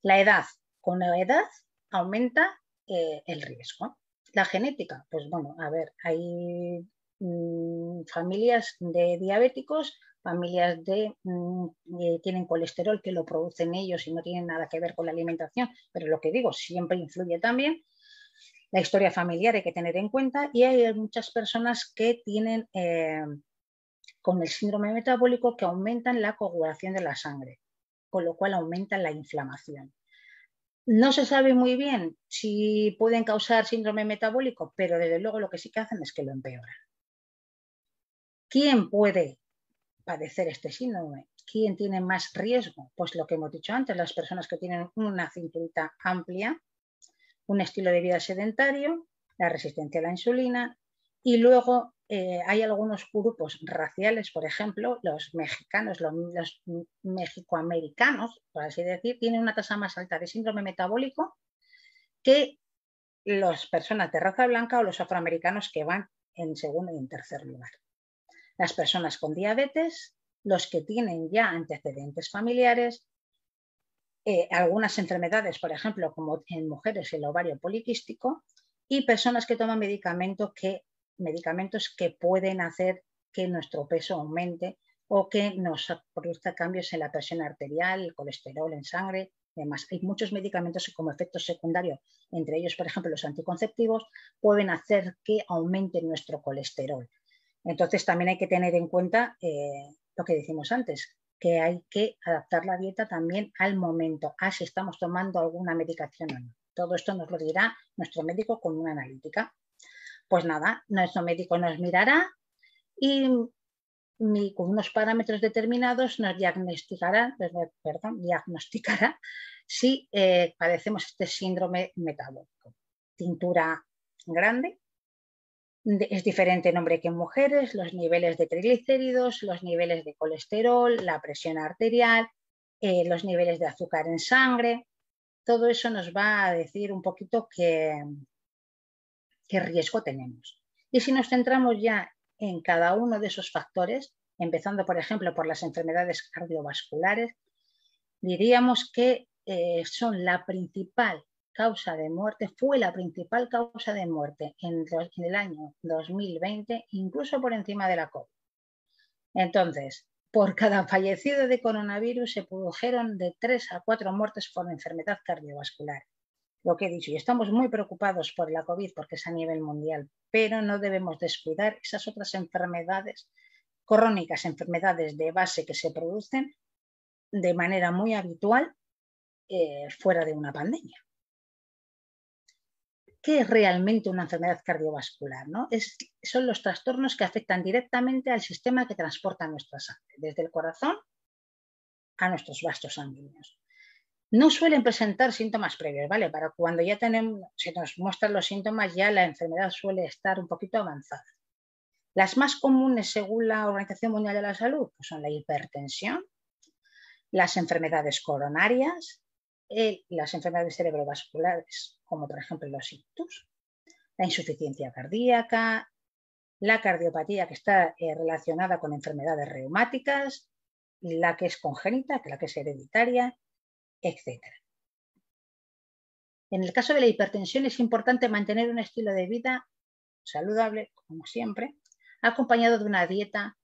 La edad, con la edad aumenta eh, el riesgo. La genética, pues bueno, a ver, hay mm, familias de diabéticos familias de, mm, eh, tienen colesterol que lo producen ellos y no tienen nada que ver con la alimentación, pero lo que digo, siempre influye también. La historia familiar hay que tener en cuenta y hay muchas personas que tienen eh, con el síndrome metabólico que aumentan la coagulación de la sangre, con lo cual aumentan la inflamación. No se sabe muy bien si pueden causar síndrome metabólico, pero desde luego lo que sí que hacen es que lo empeoran. ¿Quién puede padecer este síndrome. ¿Quién tiene más riesgo? Pues lo que hemos dicho antes, las personas que tienen una cinturita amplia, un estilo de vida sedentario, la resistencia a la insulina y luego eh, hay algunos grupos raciales, por ejemplo, los mexicanos, los, los mexicoamericanos, por así decir, tienen una tasa más alta de síndrome metabólico que las personas de raza blanca o los afroamericanos que van en segundo y en tercer lugar las personas con diabetes, los que tienen ya antecedentes familiares, eh, algunas enfermedades, por ejemplo, como en mujeres el ovario poliquístico, y personas que toman medicamentos que, medicamentos que pueden hacer que nuestro peso aumente o que nos produzca cambios en la presión arterial, el colesterol en sangre, demás. Hay muchos medicamentos como efecto secundario, entre ellos, por ejemplo, los anticonceptivos, pueden hacer que aumente nuestro colesterol. Entonces también hay que tener en cuenta eh, lo que decimos antes, que hay que adaptar la dieta también al momento, a si estamos tomando alguna medicación o no. Todo esto nos lo dirá nuestro médico con una analítica. Pues nada, nuestro médico nos mirará y con unos parámetros determinados nos diagnosticará, perdón, diagnosticará si eh, padecemos este síndrome metabólico. Tintura grande, es diferente en hombres que en mujeres, los niveles de triglicéridos, los niveles de colesterol, la presión arterial, eh, los niveles de azúcar en sangre. Todo eso nos va a decir un poquito qué, qué riesgo tenemos. Y si nos centramos ya en cada uno de esos factores, empezando por ejemplo por las enfermedades cardiovasculares, diríamos que eh, son la principal causa de muerte, fue la principal causa de muerte en, el año 2020, incluso por encima de la COVID. Entonces, por cada fallecido de coronavirus se produjeron de 3 a 4 muertes por enfermedad cardiovascular. Lo que he dicho, y estamos muy preocupados por la COVID porque es a nivel mundial, pero no debemos descuidar esas otras enfermedades crónicas, enfermedades de base que se producen de manera muy habitual eh, fuera de una pandemia. ¿Qué es realmente una enfermedad cardiovascular? ¿no? son los trastornos que afectan directamente al sistema que transporta nuestra sangre, desde el corazón a nuestros vastos sanguíneos. No suelen presentar síntomas previos, ¿vale? Para cuando ya tenemos, se nos muestran los síntomas, ya la enfermedad suele estar un poquito avanzada. Las más comunes, según la Organización Mundial de la Salud, pues son la hipertensión, las enfermedades coronarias, las enfermedades cerebrovasculares, como por ejemplo los ictus, la insuficiencia cardíaca, la cardiopatía que está eh, relacionada con enfermedades reumáticas, la que es congénita, la que es hereditaria, etc. En el caso de la hipertensión es importante mantener un estilo de vida saludable, como siempre, acompañado de una dieta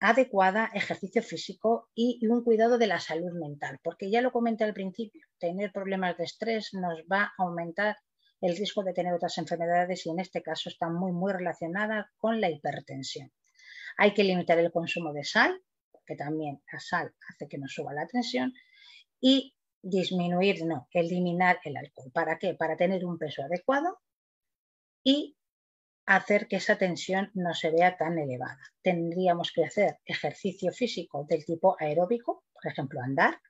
adecuada, ejercicio físico y, un cuidado de la salud mental, porque ya lo comenté al principio, tener problemas de estrés nos va a aumentar el riesgo de tener otras enfermedades y en este caso está muy, muy relacionada con la hipertensión. Hay que limitar el consumo de sal, porque también la sal hace que nos suba la tensión, y disminuir, no, eliminar el alcohol. ¿Para qué? Para tener un peso adecuado y hacer que esa tensión no se vea tan elevada. Tendríamos que hacer ejercicio físico del tipo aeróbico, por ejemplo, andar,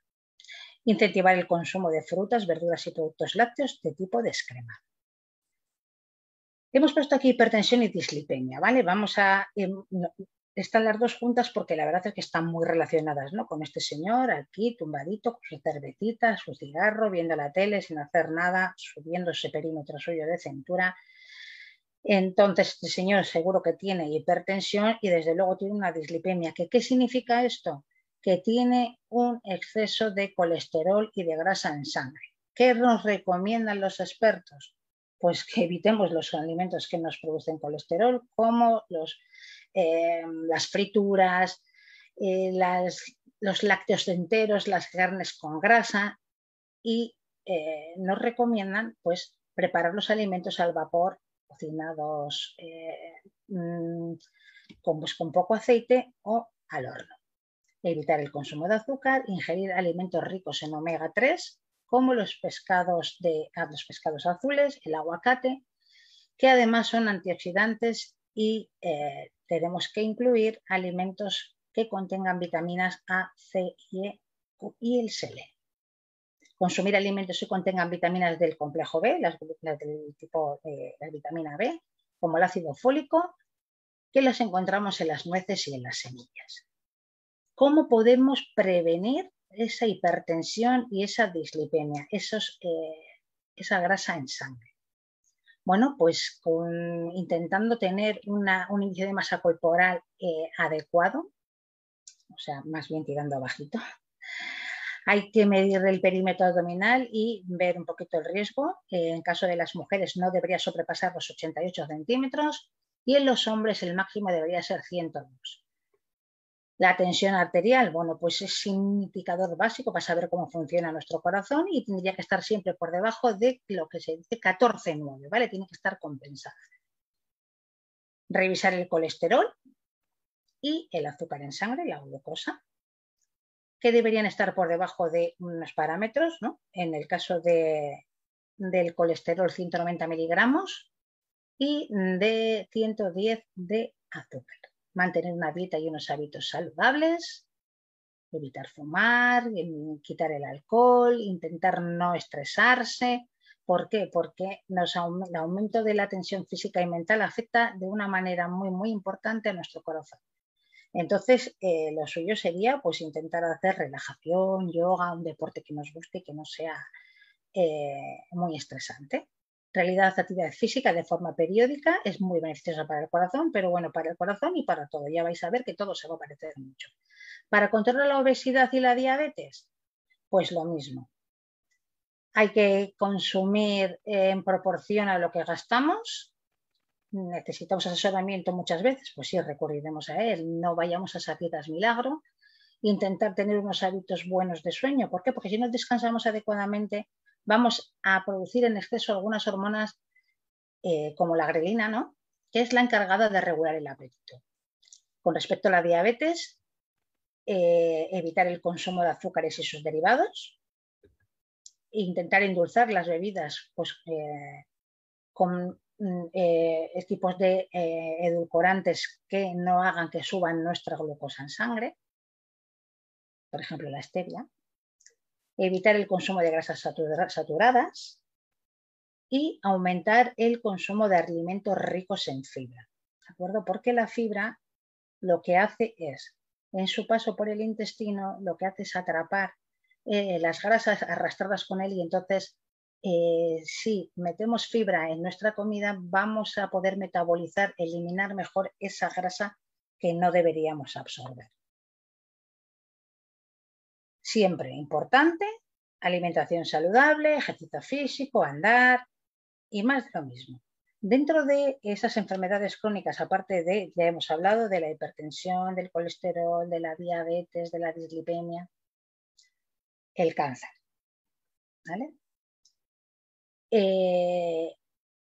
incentivar el consumo de frutas, verduras y productos lácteos de tipo descremado. Hemos puesto aquí hipertensión y dislipemia, ¿vale? Vamos a... Em, están las dos juntas porque la verdad es que están muy relacionadas, ¿no? Con este señor aquí, tumbadito, con su cervecita, su cigarro, viendo la tele sin hacer nada, subiendo ese perímetro suyo de cintura, entonces, este señor seguro que tiene hipertensión y desde luego tiene una dislipemia. ¿Qué, significa esto? Que tiene un exceso de colesterol y de grasa en sangre. ¿Qué nos recomiendan los expertos? Pues que evitemos los alimentos que nos producen colesterol, como eh, las frituras, eh, los lácteos enteros, las carnes con grasa y eh, nos recomiendan pues preparar los alimentos al vapor cocinados eh, mm, con, pues, con poco aceite o al horno. Evitar el consumo de azúcar, ingerir alimentos ricos en omega 3, como los pescados, de, ah, los pescados azules, el aguacate, que además son antioxidantes y eh, tenemos que incluir alimentos que contengan vitaminas A, C y E y el SELE consumir alimentos que contengan vitaminas del complejo B, las, del tipo de la vitamina B, como el ácido fólico, que las encontramos en las nueces y en las semillas. ¿Cómo podemos prevenir esa hipertensión y esa dislipemia, esos, eh, esa grasa en sangre? Bueno, pues intentando tener un índice de masa corporal eh, adecuado, o sea, más bien tirando abajito, hay que medir el perímetro abdominal y ver un poquito el riesgo. En caso de las mujeres no debería sobrepasar los 88 centímetros y en los hombres el máximo debería ser 102. La tensión arterial, bueno, pues es un indicador básico para saber cómo funciona nuestro corazón y tendría que estar siempre por debajo de lo que se dice 14,9, ¿vale? Tiene que estar compensada. Revisar el colesterol y el azúcar en sangre, la glucosa que deberían estar por debajo de unos parámetros, ¿no? En el caso de, del colesterol 190 miligramos y de 110 de azúcar. Mantener una dieta y unos hábitos saludables, evitar fumar, quitar el alcohol, intentar no estresarse. ¿Por qué? Porque el aumento de la tensión física y mental afecta de una manera muy, muy importante a nuestro corazón. Entonces, eh, lo suyo sería pues intentar hacer relajación, yoga, un deporte que nos guste y que no sea eh, muy estresante. Realidad, actividad física de forma periódica es muy beneficiosa para el corazón, pero bueno, para el corazón y para todo. Ya vais a ver que todo se va a parecer mucho. Para controlar la obesidad y la diabetes, pues lo mismo. Hay que consumir en proporción a lo que gastamos, necesitamos asesoramiento muchas veces, pues sí, recurriremos a él. No vayamos a esas dietas milagro. Intentar tener unos hábitos buenos de sueño. ¿Por qué? Porque si no descansamos adecuadamente, vamos a producir en exceso algunas hormonas eh, como la grelina, ¿no? Que es la encargada de regular el apetito. Con respecto a la diabetes, eh, evitar el consumo de azúcares y sus derivados. Intentar endulzar las bebidas pues, eh, con eh, tipos de eh, edulcorantes que no hagan que suban nuestra glucosa en sangre, por ejemplo la stevia, evitar el consumo de grasas saturadas y aumentar el consumo de alimentos ricos en fibra. ¿De acuerdo? Porque la fibra lo que hace es, en su paso por el intestino, lo que hace es atrapar eh, las grasas arrastradas con él y entonces eh, si metemos fibra en nuestra comida, vamos a poder metabolizar, eliminar mejor esa grasa que no deberíamos absorber. Siempre importante alimentación saludable, ejercicio físico, andar y más de lo mismo. Dentro de esas enfermedades crónicas, aparte de, ya hemos hablado de la hipertensión, del colesterol, de la diabetes, de la dislipemia, el cáncer. ¿vale? Eh,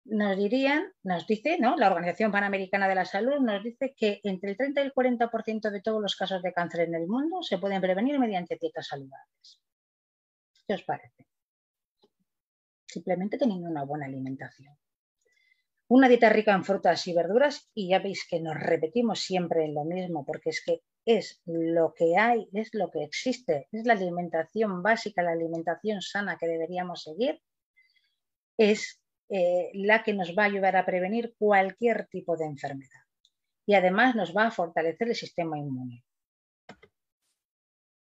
nos dirían, nos dice, ¿no? La Organización Panamericana de la Salud nos dice que entre el 30 y el 40% de todos los casos de cáncer en el mundo se pueden prevenir mediante dietas saludables. ¿Qué os parece? Simplemente teniendo una buena alimentación. Una dieta rica en frutas y verduras y ya veis que nos repetimos siempre en lo mismo porque es que es lo que hay, es lo que existe, es la alimentación básica, la alimentación sana que deberíamos seguir, es eh, la que nos va a ayudar a prevenir cualquier tipo de enfermedad y además nos va a fortalecer el sistema inmune.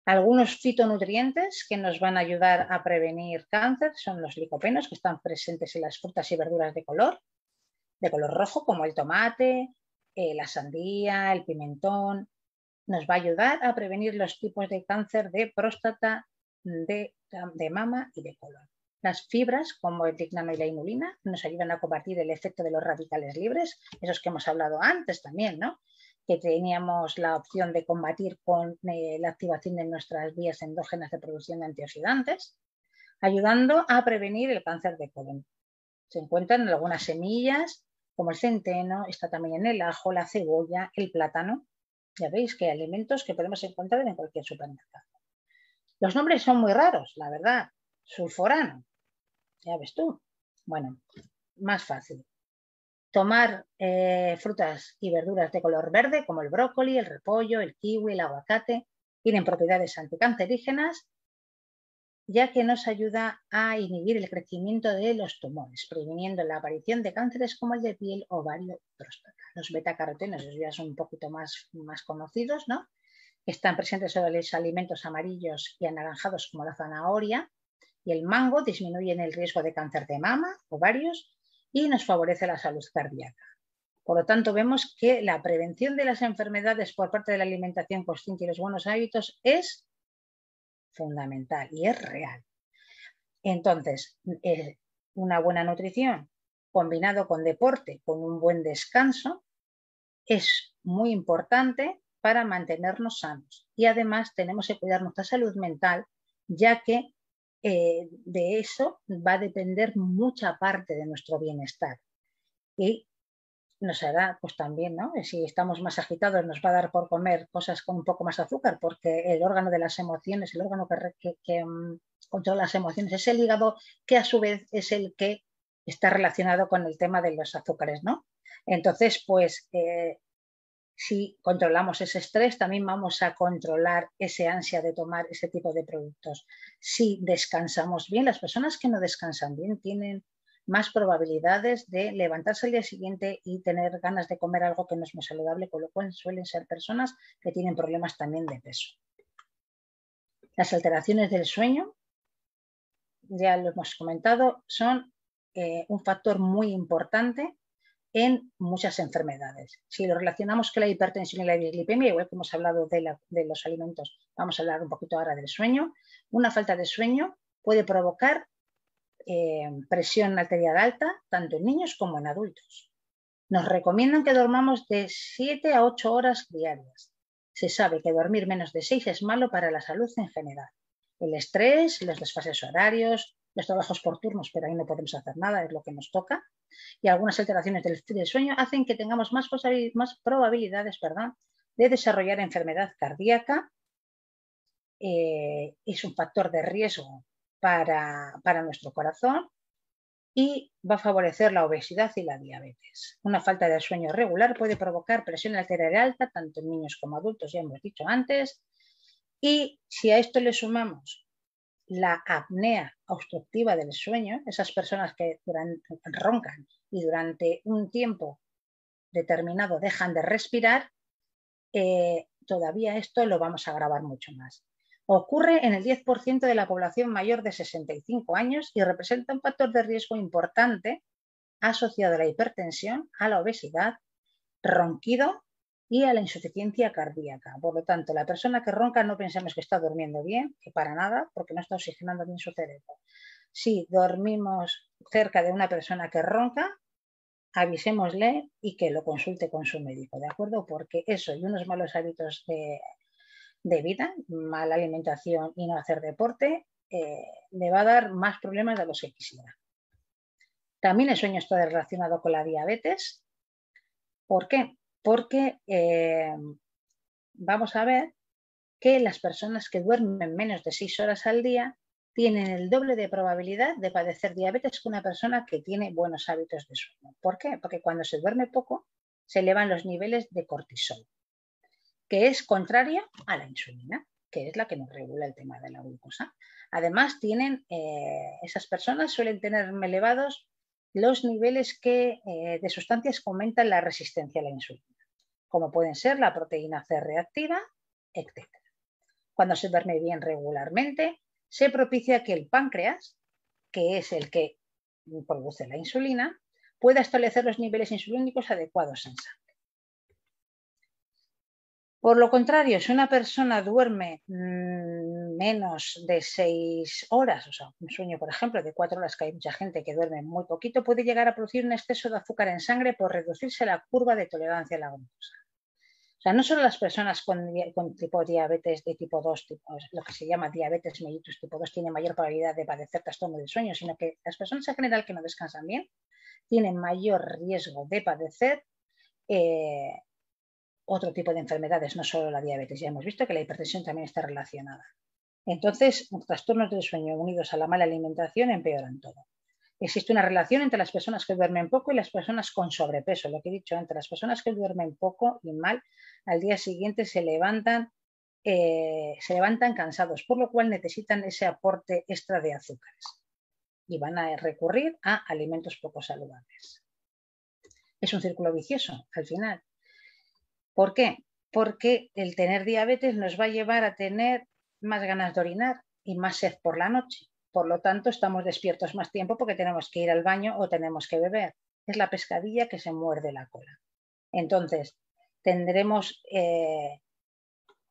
Algunos fitonutrientes que nos van a ayudar a prevenir cáncer son los licopenos que están presentes en las frutas y verduras de color, de color rojo como el tomate, eh, la sandía, el pimentón, nos va a ayudar a prevenir los tipos de cáncer de próstata, de, mama y de colon. Las fibras, como el dignano y la inulina, nos ayudan a combatir el efecto de los radicales libres, esos que hemos hablado antes también, ¿no? que teníamos la opción de combatir con eh, la activación de nuestras vías endógenas de producción de antioxidantes, ayudando a prevenir el cáncer de colon. Se encuentran en algunas semillas, como el centeno, está también en el ajo, la cebolla, el plátano, ya veis que hay alimentos que podemos encontrar en cualquier supermercado. Los nombres son muy raros, la verdad. Sulforano, ya ves tú. Bueno, más fácil. Tomar eh, frutas y verduras de color verde, como el brócoli, el repollo, el kiwi, el aguacate, tienen propiedades anticancerígenas ya que nos ayuda a inhibir el crecimiento de los tumores, previniendo la aparición de cánceres como el de piel, ovario y próstata. Los betacarotenos ya son un poquito más, más conocidos, ¿no? Están presentes en los alimentos amarillos y anaranjados como la zanahoria y el mango disminuyen el riesgo de cáncer de mama, ovarios y nos favorece la salud cardíaca. Por lo tanto, vemos que la prevención de las enfermedades por parte de la alimentación consciente y los buenos hábitos es fundamental y es real. Entonces, eh, una buena nutrición combinado con deporte, con un buen descanso, es muy importante para mantenernos sanos. Y además tenemos que cuidar nuestra salud mental, ya que eh, de eso va a depender mucha parte de nuestro bienestar. Y nos hará, pues también, ¿no? Si estamos más agitados, nos va a dar por comer cosas con un poco más azúcar, porque el órgano de las emociones, el órgano que, mm, controla las emociones, es el hígado, que a su vez es el que está relacionado con el tema de los azúcares, ¿no? Entonces, pues, eh, si controlamos ese estrés, también vamos a controlar ese ansia de tomar ese tipo de productos. Si descansamos bien, las personas que no descansan bien tienen más probabilidades de levantarse al día siguiente y tener ganas de comer algo que no es muy saludable, con lo cual suelen ser personas que tienen problemas también de peso. Las alteraciones del sueño, ya lo hemos comentado, son eh, un factor muy importante en muchas enfermedades. Si lo relacionamos con la hipertensión y la dislipemia, igual que hemos hablado de, los alimentos, vamos a hablar un poquito ahora del sueño. Una falta de sueño puede provocar eh, presión arterial alta, tanto en niños como en adultos. Nos recomiendan que dormamos de 7 a 8 horas diarias. Se sabe que dormir menos de 6 es malo para la salud en general. El estrés, los desfases horarios, los trabajos por turnos, pero ahí no podemos hacer nada, es lo que nos toca, y algunas alteraciones del, sueño hacen que tengamos más, más probabilidades perdón, de desarrollar enfermedad cardíaca. Eh, es un factor de riesgo para, nuestro corazón y va a favorecer la obesidad y la diabetes. Una falta de sueño regular puede provocar presión arterial alta, tanto en niños como adultos, ya hemos dicho antes. Y si a esto le sumamos la apnea obstructiva del sueño, esas personas que roncan y durante un tiempo determinado dejan de respirar, eh, todavía esto lo vamos a agravar mucho más. Ocurre en el 10% de la población mayor de 65 años y representa un factor de riesgo importante asociado a la hipertensión, a la obesidad, ronquido y a la insuficiencia cardíaca. Por lo tanto, la persona que ronca no pensemos que está durmiendo bien, que para nada, porque no está oxigenando bien su cerebro. Si dormimos cerca de una persona que ronca, avisémosle y que lo consulte con su médico, ¿de acuerdo? Porque eso y unos malos hábitos de, vida, mala alimentación y no hacer deporte, eh, le va a dar más problemas de los que quisiera. También el sueño está relacionado con la diabetes. ¿Por qué? Porque eh, vamos a ver que las personas que duermen menos de seis horas al día tienen el doble de probabilidad de padecer diabetes que una persona que tiene buenos hábitos de sueño. ¿Por qué? Porque cuando se duerme poco se elevan los niveles de cortisol, que es contraria a la insulina, que es la que nos regula el tema de la glucosa. Además, tienen, eh, esas personas suelen tener elevados los niveles que, eh, de sustancias que aumentan la resistencia a la insulina, como pueden ser la proteína C reactiva, etc. Cuando se duerme bien regularmente, se propicia que el páncreas, que es el que produce la insulina, pueda establecer los niveles insulínicos adecuados en sangre. Por lo contrario, si una persona duerme mm, menos de seis horas, o sea, un sueño, por ejemplo, de cuatro horas, que hay mucha gente que duerme muy poquito, puede llegar a producir un exceso de azúcar en sangre por reducirse la curva de tolerancia a la glucosa. O sea, no solo las personas con, tipo diabetes de tipo 2, lo que se llama diabetes mellitus tipo 2, tienen mayor probabilidad de padecer trastorno del sueño, sino que las personas en general que no descansan bien tienen mayor riesgo de padecer eh, otro tipo de enfermedades, no solo la diabetes. Ya hemos visto que la hipertensión también está relacionada. Entonces, los trastornos del sueño unidos a la mala alimentación empeoran todo. Existe una relación entre las personas que duermen poco y las personas con sobrepeso. Lo que he dicho, entre las personas que duermen poco y mal, al día siguiente se levantan, eh, se levantan cansados, por lo cual necesitan ese aporte extra de azúcares y van a recurrir a alimentos poco saludables. Es un círculo vicioso al final. ¿Por qué? Porque el tener diabetes nos va a llevar a tener más ganas de orinar y más sed por la noche. Por lo tanto, estamos despiertos más tiempo porque tenemos que ir al baño o tenemos que beber. Es la pescadilla que se muerde la cola. Entonces, tendremos eh,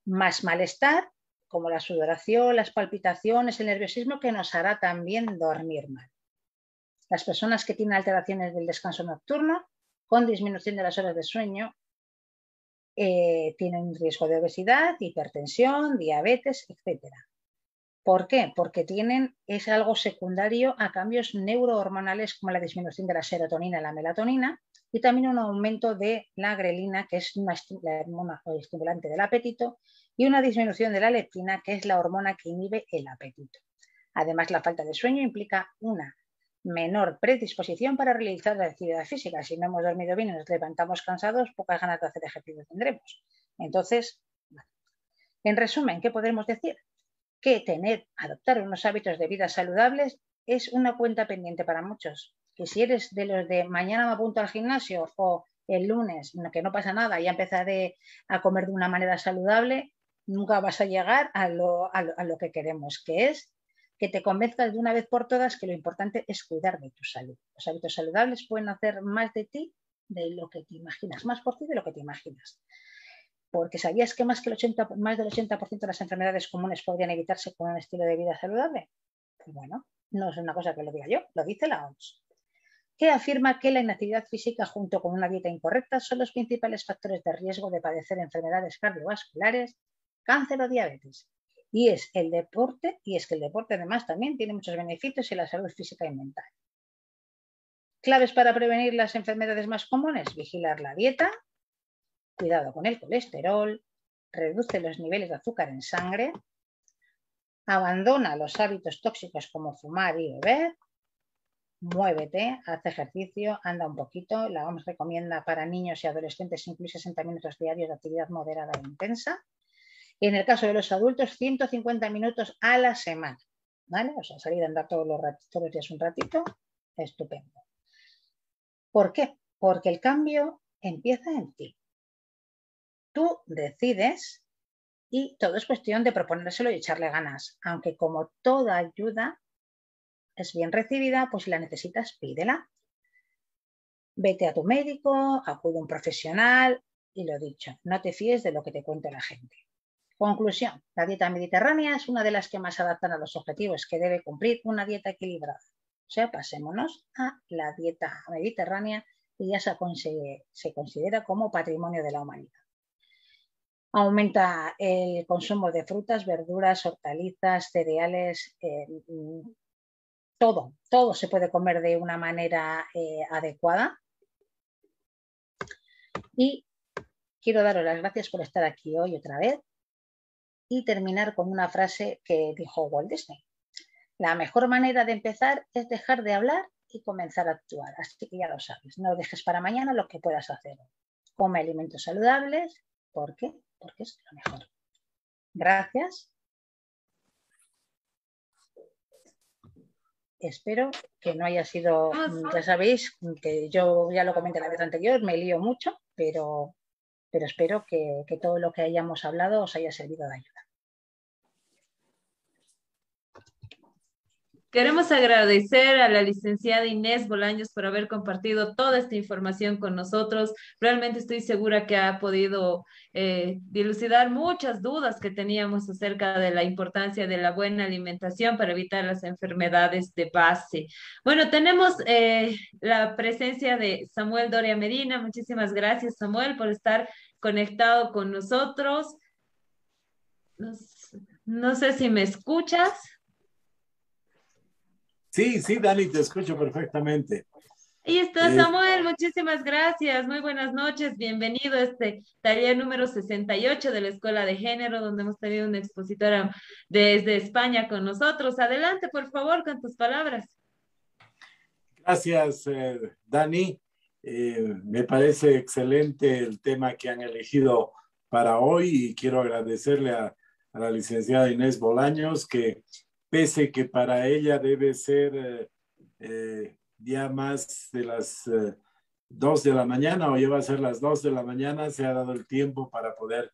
más malestar, como la sudoración, las palpitaciones, el nerviosismo, que nos hará también dormir mal. Las personas que tienen alteraciones del descanso nocturno, con disminución de las horas de sueño, eh, tienen riesgo de obesidad, hipertensión, diabetes, etcétera. ¿Por qué? Porque tienen, es algo secundario a cambios neurohormonales como la disminución de la serotonina y la melatonina y también un aumento de la grelina, que es una, la hormona estimulante del apetito, y una disminución de la leptina, que es la hormona que inhibe el apetito. Además, la falta de sueño implica una menor predisposición para realizar la actividad física. Si no hemos dormido bien y nos levantamos cansados, pocas ganas de hacer ejercicio tendremos. Entonces, en resumen, ¿qué podemos decir? que tener, adoptar unos hábitos de vida saludables es una cuenta pendiente para muchos. Que si eres de los de mañana me apunto al gimnasio o el lunes, que no pasa nada, ya empezaré a comer de una manera saludable, nunca vas a llegar a lo que queremos, que es que te convenzcas de una vez por todas que lo importante es cuidar de tu salud. Los hábitos saludables pueden hacer más de ti de lo que te imaginas, más por ti de lo que te imaginas porque sabías que más, que el 80, más del 80% de las enfermedades comunes podrían evitarse con un estilo de vida saludable. Pues bueno, no es una cosa que lo diga yo, lo dice la OMS, que afirma que la inactividad física junto con una dieta incorrecta son los principales factores de riesgo de padecer enfermedades cardiovasculares, cáncer o diabetes. Y es el deporte, y es que el deporte además también tiene muchos beneficios en la salud física y mental. Claves para prevenir las enfermedades más comunes, vigilar la dieta, cuidado con el colesterol, reduce los niveles de azúcar en sangre, abandona los hábitos tóxicos como fumar y beber, muévete, haz ejercicio, anda un poquito. La OMS recomienda para niños y adolescentes incluso 60 minutos diarios de actividad moderada e intensa. Y en el caso de los adultos, 150 minutos a la semana. ¿Vale? O sea, salir a andar todos los, todos días un ratito, estupendo. ¿Por qué? Porque el cambio empieza en ti. Tú decides y todo es cuestión de proponérselo y echarle ganas, aunque como toda ayuda es bien recibida, pues si la necesitas, pídela. Vete a tu médico, acude a un profesional, y lo dicho, no te fíes de lo que te cuente la gente. Conclusión, la dieta mediterránea es una de las que más adaptan a los objetivos que debe cumplir una dieta equilibrada. O sea, pasémonos a la dieta mediterránea y ya se, considera como patrimonio de la humanidad. Aumenta el consumo de frutas, verduras, hortalizas, cereales, eh, todo, todo se puede comer de una manera eh, adecuada. Y quiero daros las gracias por estar aquí hoy otra vez y terminar con una frase que dijo Walt Disney. La mejor manera de empezar es dejar de hablar y comenzar a actuar. Así que ya lo sabes, no dejes para mañana lo que puedas hacer. Come alimentos saludables, ¿por qué? Porque es lo mejor. Gracias. Espero que no haya sido, ya sabéis, que yo ya lo comenté la vez anterior, me lío mucho, pero pero espero que, todo lo que hayamos hablado os haya servido de ayuda. Queremos agradecer a la licenciada Inés Bolaños por haber compartido toda esta información con nosotros. Realmente estoy segura que ha podido eh, dilucidar muchas dudas que teníamos acerca de la importancia de la buena alimentación para evitar las enfermedades de base. Bueno, tenemos eh, la presencia de Samuel Doria Medina. Muchísimas gracias, Samuel, por estar conectado con nosotros. no sé si me escuchas. Sí, sí, Dani, te escucho perfectamente. Ahí está eh, Samuel, muchísimas gracias. Muy buenas noches, bienvenido a este taller número 68 de la Escuela de Género, donde hemos tenido una expositora desde España con nosotros. Adelante, por favor, con tus palabras. Gracias, eh, Dani. Eh, me parece excelente el tema que han elegido para hoy y quiero agradecerle a, a la licenciada Inés Bolaños que pese que para ella debe ser eh, eh, ya más de las eh, de la mañana o ya va a ser las dos de la mañana, se ha dado el tiempo para poder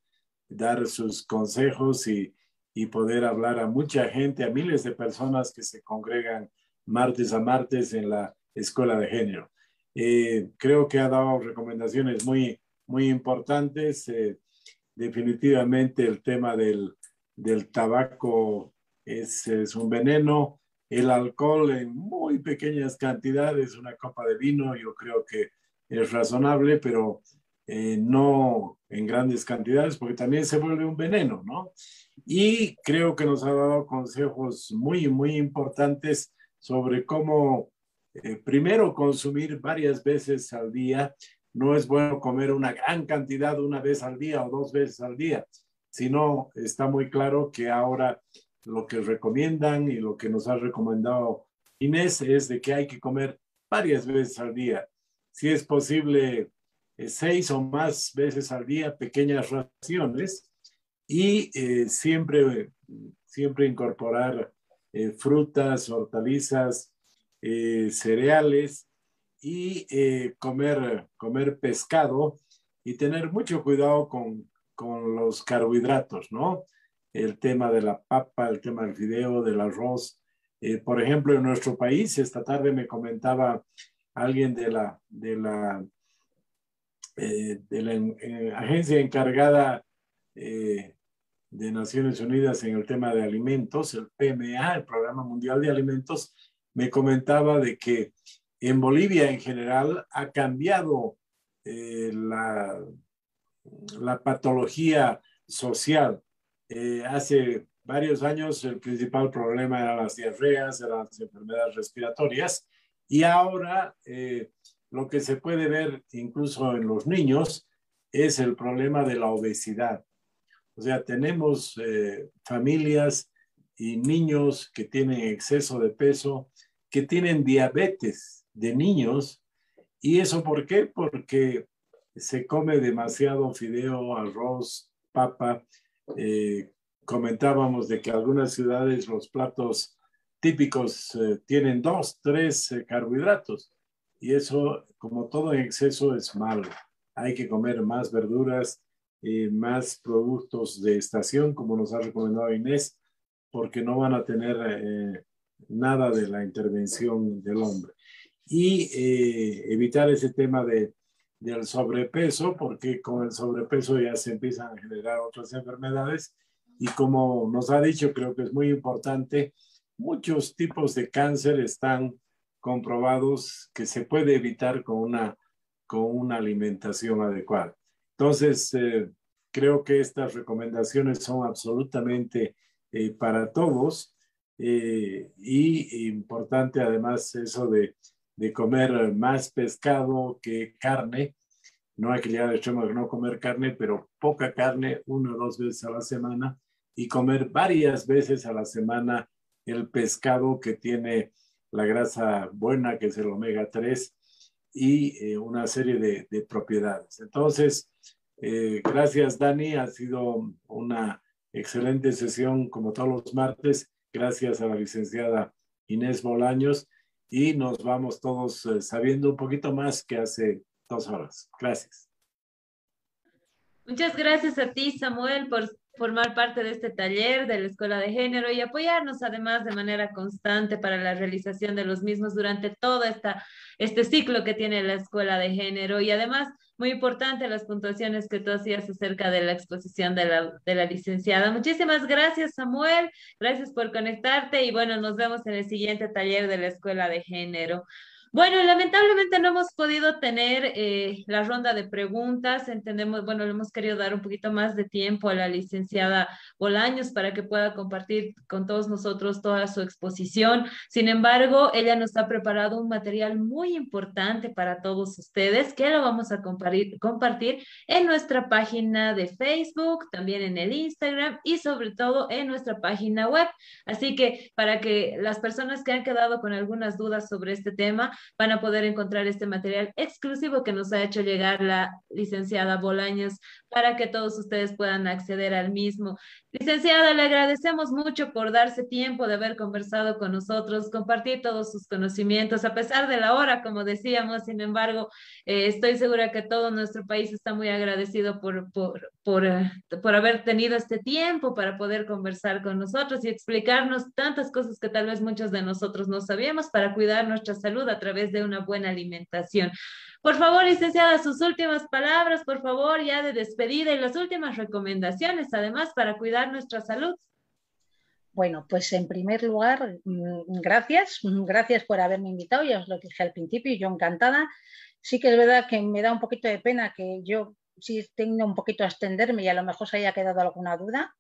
dar sus consejos y, y poder hablar a mucha gente, a miles de personas que se congregan martes a martes en la escuela de género. creo que ha dado recomendaciones muy, muy importantes. definitivamente el tema del, del tabaco es, un veneno. El alcohol en muy pequeñas cantidades, una copa de vino, yo creo que es razonable, pero eh, no en grandes cantidades, porque también se vuelve un veneno, ¿no? Y creo que nos ha dado consejos muy, muy importantes sobre cómo, eh, primero, consumir varias veces al día. No es bueno comer una gran cantidad una vez al día o dos veces al día, sino está muy claro que ahora lo que recomiendan y lo que nos ha recomendado Inés es de que hay que comer varias veces al día. Si es posible, eh, seis o más veces al día, pequeñas raciones y eh, siempre, siempre incorporar eh, frutas, hortalizas, cereales y comer, comer pescado y tener mucho cuidado con, con los carbohidratos, ¿no? El tema de la papa, el tema del fideo, del arroz. Eh, por ejemplo, en nuestro país, esta tarde me comentaba alguien de la, de la, eh, eh, agencia encargada de Naciones Unidas en el tema de alimentos, el PMA, el Programa Mundial de Alimentos, me comentaba de que en Bolivia en general ha cambiado la, la patología social eh, hace varios años el principal problema eran las diarreas, eran las enfermedades respiratorias y ahora eh, lo que se puede ver incluso en los niños es el problema de la obesidad. O sea, tenemos eh, familias y niños que tienen exceso de peso, que tienen diabetes de niños. ¿Y eso por qué? Porque se come demasiado fideo, arroz, papa, eh, comentábamos de que algunas ciudades los platos típicos eh, tienen dos, tres eh, carbohidratos y eso, como todo en exceso, es malo. Hay que comer más verduras, y más productos de estación, como nos ha recomendado Inés, porque no van a tener nada de la intervención del hombre. Y evitar ese tema de del sobrepeso, porque con el sobrepeso ya se empiezan a generar otras enfermedades. Y como nos ha dicho, creo que es muy importante, muchos tipos de cáncer están comprobados que se puede evitar con una, con una alimentación adecuada. Entonces, eh, creo que estas recomendaciones son absolutamente eh, para todos eh, y importante además eso de, de, comer más pescado que carne. No hay que llegar al extremo de no comer carne, pero poca carne, una o dos veces a la semana y comer varias veces a la semana el pescado que tiene la grasa buena, que es el omega 3, y eh, una serie de, de, propiedades. Entonces, eh, gracias Dani, ha sido una excelente sesión como todos los martes gracias a la licenciada Inés Bolaños y nos vamos todos eh, sabiendo un poquito más que hace dos horas. Gracias. Muchas gracias a ti, Samuel, por formar parte de este taller de la Escuela de Género y apoyarnos además de manera constante para la realización de los mismos durante todo esta, este ciclo que tiene la Escuela de Género y además muy importante las puntuaciones que tú hacías acerca de la exposición de la, de la licenciada. Muchísimas gracias Samuel, gracias por conectarte y bueno, nos vemos en el siguiente taller de la Escuela de Género. Bueno, lamentablemente no hemos podido tener eh, la ronda de preguntas. Entendemos, bueno, le hemos querido dar un poquito más de tiempo a la licenciada Bolaños para que pueda compartir con todos nosotros toda su exposición. Sin embargo, ella nos ha preparado un material muy importante para todos ustedes que lo vamos a compartir, compartir en nuestra página de Facebook, también en el Instagram y sobre todo en nuestra página web. Así que para que las personas que han quedado con algunas dudas sobre este tema, van a poder encontrar este material exclusivo que nos ha hecho llegar la licenciada Bolaños para que todos ustedes puedan acceder al mismo. Licenciada, le agradecemos mucho por darse tiempo de haber conversado con nosotros, compartir todos sus conocimientos, a pesar de la hora, como decíamos, sin embargo, eh, estoy segura que todo nuestro país está muy agradecido por, por, por, eh, por haber tenido este tiempo para poder conversar con nosotros y explicarnos tantas cosas que tal vez muchos de nosotros no sabíamos para cuidar nuestra salud a través de una buena alimentación. Por favor, licenciada, sus últimas palabras, por favor, ya de despedida y las últimas recomendaciones, además, para cuidar nuestra salud. Bueno, pues en primer lugar, mm, gracias, gracias por haberme invitado, ya os lo dije al principio, yo encantada. Sí que es verdad que me da un poquito de pena que yo sí tengo un poquito a extenderme y a lo mejor se haya quedado alguna duda,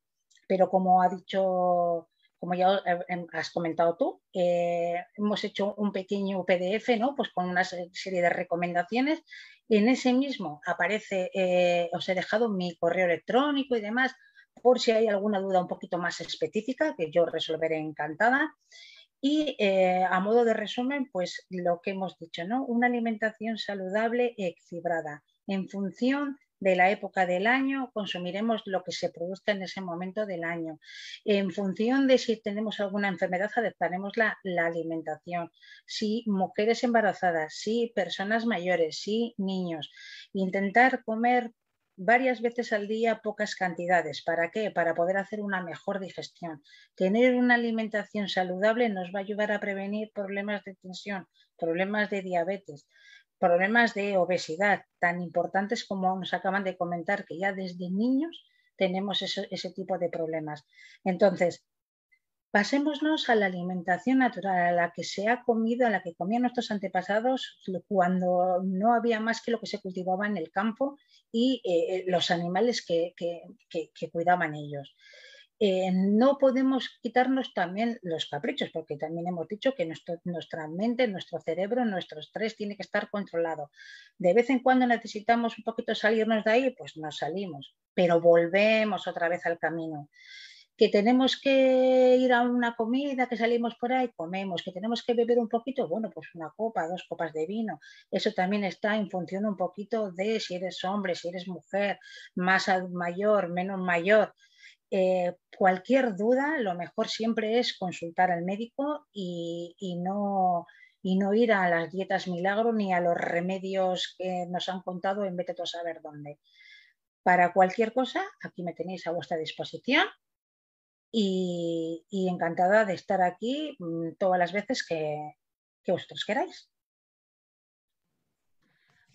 pero como ha dicho como ya em, has comentado tú, eh, hemos hecho un pequeño PDF ¿no? pues con una serie de recomendaciones. En ese mismo aparece, eh, os he dejado mi correo electrónico y demás, por si hay alguna duda un poquito más específica, que yo resolveré encantada. Y eh, a modo de resumen, pues lo que hemos dicho, ¿no? Una alimentación saludable y equilibrada en función de la época del año, consumiremos lo que se produzca en ese momento del año. En función de si tenemos alguna enfermedad, adaptaremos la, la alimentación. Si mujeres embarazadas, si personas mayores, si niños. Intentar comer varias veces al día pocas cantidades. ¿Para qué? Para poder hacer una mejor digestión. Tener una alimentación saludable nos va a ayudar a prevenir problemas de tensión, problemas de diabetes, problemas de obesidad tan importantes como nos acaban de comentar, que ya desde niños tenemos ese, tipo de problemas. Entonces, pasémonos a la alimentación natural, a la que se ha comido, a la que comían nuestros antepasados cuando no había más que lo que se cultivaba en el campo y eh, los animales que cuidaban ellos. Eh, no podemos quitarnos también los caprichos, porque también hemos dicho que nuestra mente, nuestro cerebro, nuestro estrés tiene que estar controlado. De vez en cuando necesitamos un poquito salirnos de ahí, pues nos salimos, pero volvemos otra vez al camino. Que tenemos que ir a una comida, que salimos por ahí, comemos, que tenemos que beber un poquito, bueno, pues una copa, dos copas de vino. Eso también está en función un poquito de si eres hombre, si eres mujer, más mayor, menos mayor eh, cualquier duda, lo mejor siempre es consultar al médico y, no, ir a las dietas milagro ni a los remedios que nos han contado en vete a saber dónde. Para cualquier cosa, aquí me tenéis a vuestra disposición y, encantada de estar aquí mm, todas las veces que, que vosotros queráis.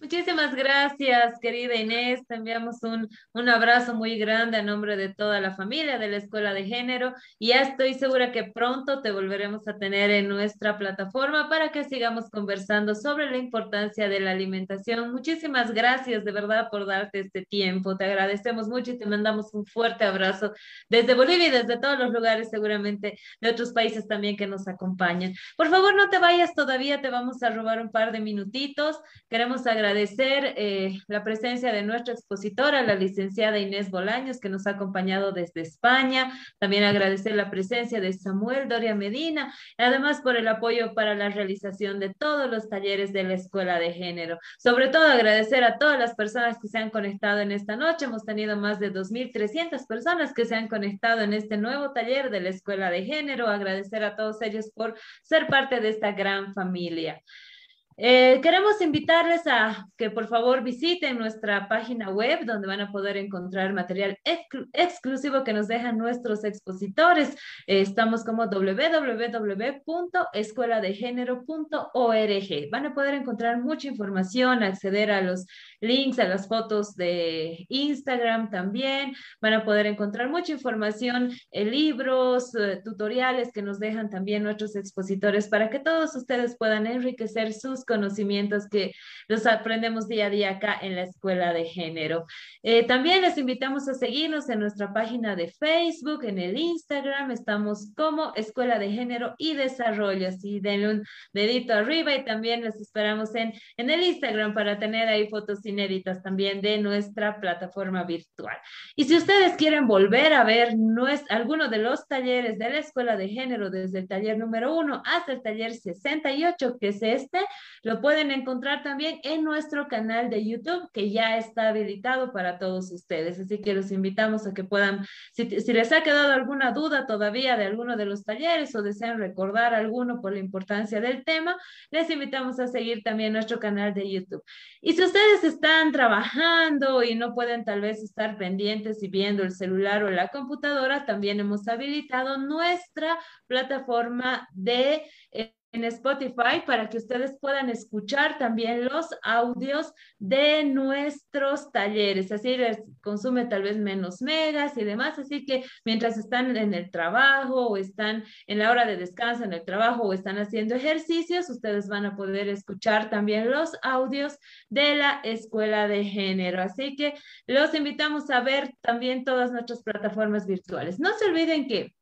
Muchísimas gracias, querida Inés. Te enviamos un, un abrazo muy grande a nombre de toda la familia de la Escuela de Género y estoy segura que pronto te volveremos a tener en nuestra plataforma para que sigamos conversando sobre la importancia de la alimentación. Muchísimas gracias de verdad por darte este tiempo. Te agradecemos mucho y te mandamos un fuerte abrazo desde Bolivia y desde todos los lugares seguramente de otros países también que nos acompañan. Por favor, no te vayas todavía, te vamos a robar un par de minutitos. Queremos agradecer agradecer eh, la presencia de nuestra expositora, la licenciada Inés Bolaños, que nos ha acompañado desde España. También agradecer la presencia de Samuel Doria Medina, además por el apoyo para la realización de todos los talleres de la Escuela de Género. Sobre todo agradecer a todas las personas que se han conectado en esta noche. Hemos tenido más de 2.300 personas que se han conectado en este nuevo taller de la Escuela de Género. Agradecer a todos ellos por ser parte de esta gran familia. Eh, queremos invitarles a que por favor visiten nuestra página web donde van a poder encontrar material exclusivo que nos dejan nuestros expositores. Estamos como www.escueladegénero.org. Van a poder encontrar mucha información, acceder a los links, a las fotos de Instagram también. Van a poder encontrar mucha información, eh, libros, tutoriales que nos dejan también nuestros expositores para que todos ustedes puedan enriquecer sus conocimientos que los aprendemos día a día acá en la Escuela de Género. Eh, también les invitamos a seguirnos en nuestra página de Facebook, en el Instagram, estamos como Escuela de Género y Desarrollo, así denle un dedito arriba y también les esperamos en, en el Instagram para tener ahí fotos inéditas también de nuestra plataforma virtual. Y si ustedes quieren volver a ver alguno de los talleres de la Escuela de Género, desde el taller número uno hasta el taller 68, que es este, lo pueden encontrar también en nuestro canal de YouTube, que ya está habilitado para todos ustedes. Así que los invitamos a que puedan, si, les ha quedado alguna duda todavía de alguno de los talleres o desean recordar alguno por la importancia del tema, les invitamos a seguir también nuestro canal de YouTube. Y si ustedes están trabajando y no pueden tal vez estar pendientes y viendo el celular o la computadora, también hemos habilitado nuestra plataforma de... Eh, en Spotify para que ustedes puedan escuchar también los audios de nuestros talleres. Así les consume tal vez menos megas y demás. Así que mientras están en el trabajo o están en la hora de descanso en el trabajo o están haciendo ejercicios, ustedes van a poder escuchar también los audios de la Escuela de Género. Así que los invitamos a ver también todas nuestras plataformas virtuales. No se olviden que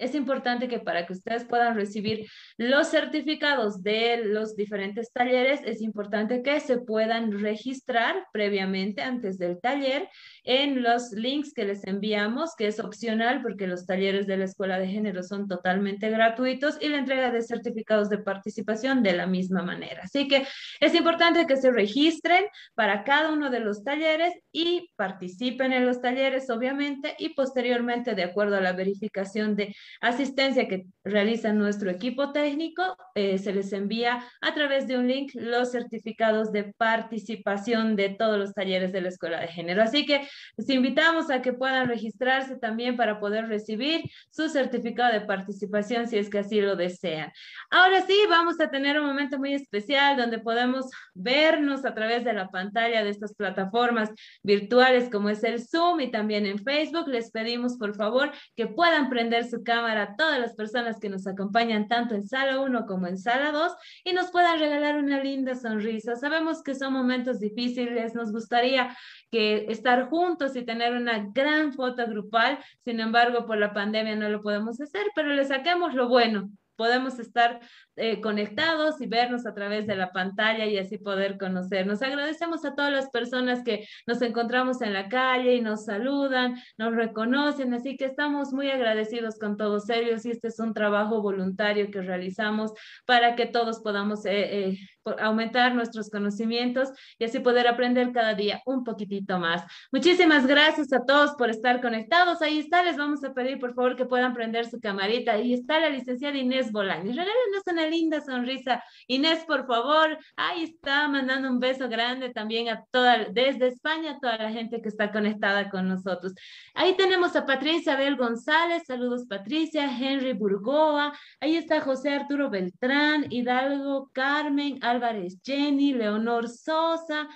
es importante que para que ustedes puedan recibir los certificados de los diferentes talleres, es importante que se puedan registrar previamente antes del taller en los links que les enviamos, que es opcional porque los talleres de la Escuela de Género son totalmente gratuitos y la entrega de certificados de participación de la misma manera. Así que es importante que se registren para cada uno de los talleres y participen en los talleres, obviamente, y posteriormente, de acuerdo a la verificación de asistencia que realiza nuestro equipo técnico, eh, se les envía a través de un link los certificados de participación de todos los talleres de la Escuela de Género. Así que les invitamos a que puedan registrarse también para poder recibir su certificado de participación si es que así lo desean. Ahora sí, vamos a tener un momento muy especial donde podemos vernos a través de la pantalla de estas plataformas virtuales como es el Zoom y también en Facebook. Les pedimos por favor que puedan prender su cámara a todas las personas que nos acompañan tanto en sala 1 como en sala 2 y nos puedan regalar una linda sonrisa. Sabemos que son momentos difíciles, nos gustaría que estar juntos y tener una gran foto grupal, sin embargo, por la pandemia no lo podemos hacer, pero le saquemos lo bueno, podemos estar eh, conectados y vernos a través de la pantalla y así poder conocernos. Agradecemos a todas las personas que nos encontramos en la calle y nos saludan, nos reconocen, así que estamos muy agradecidos con todos ellos y este es un trabajo voluntario que realizamos para que todos podamos eh, eh, aumentar nuestros conocimientos y así poder aprender cada día un poquitito más. Muchísimas gracias a todos por estar conectados. Ahí está, les vamos a pedir por favor que puedan prender su camarita. Ahí está la licenciada Inés Bolaños. Regálenos una linda sonrisa. Inés, por favor, ahí está, mandando un beso grande también a toda, desde España, a toda la gente que está conectada con nosotros. Ahí tenemos a Patricia Abel González, saludos Patricia, Henry Burgoa, ahí está José Arturo Beltrán, Hidalgo, Carmen, Álvarez Jenny, Leonor Sosa,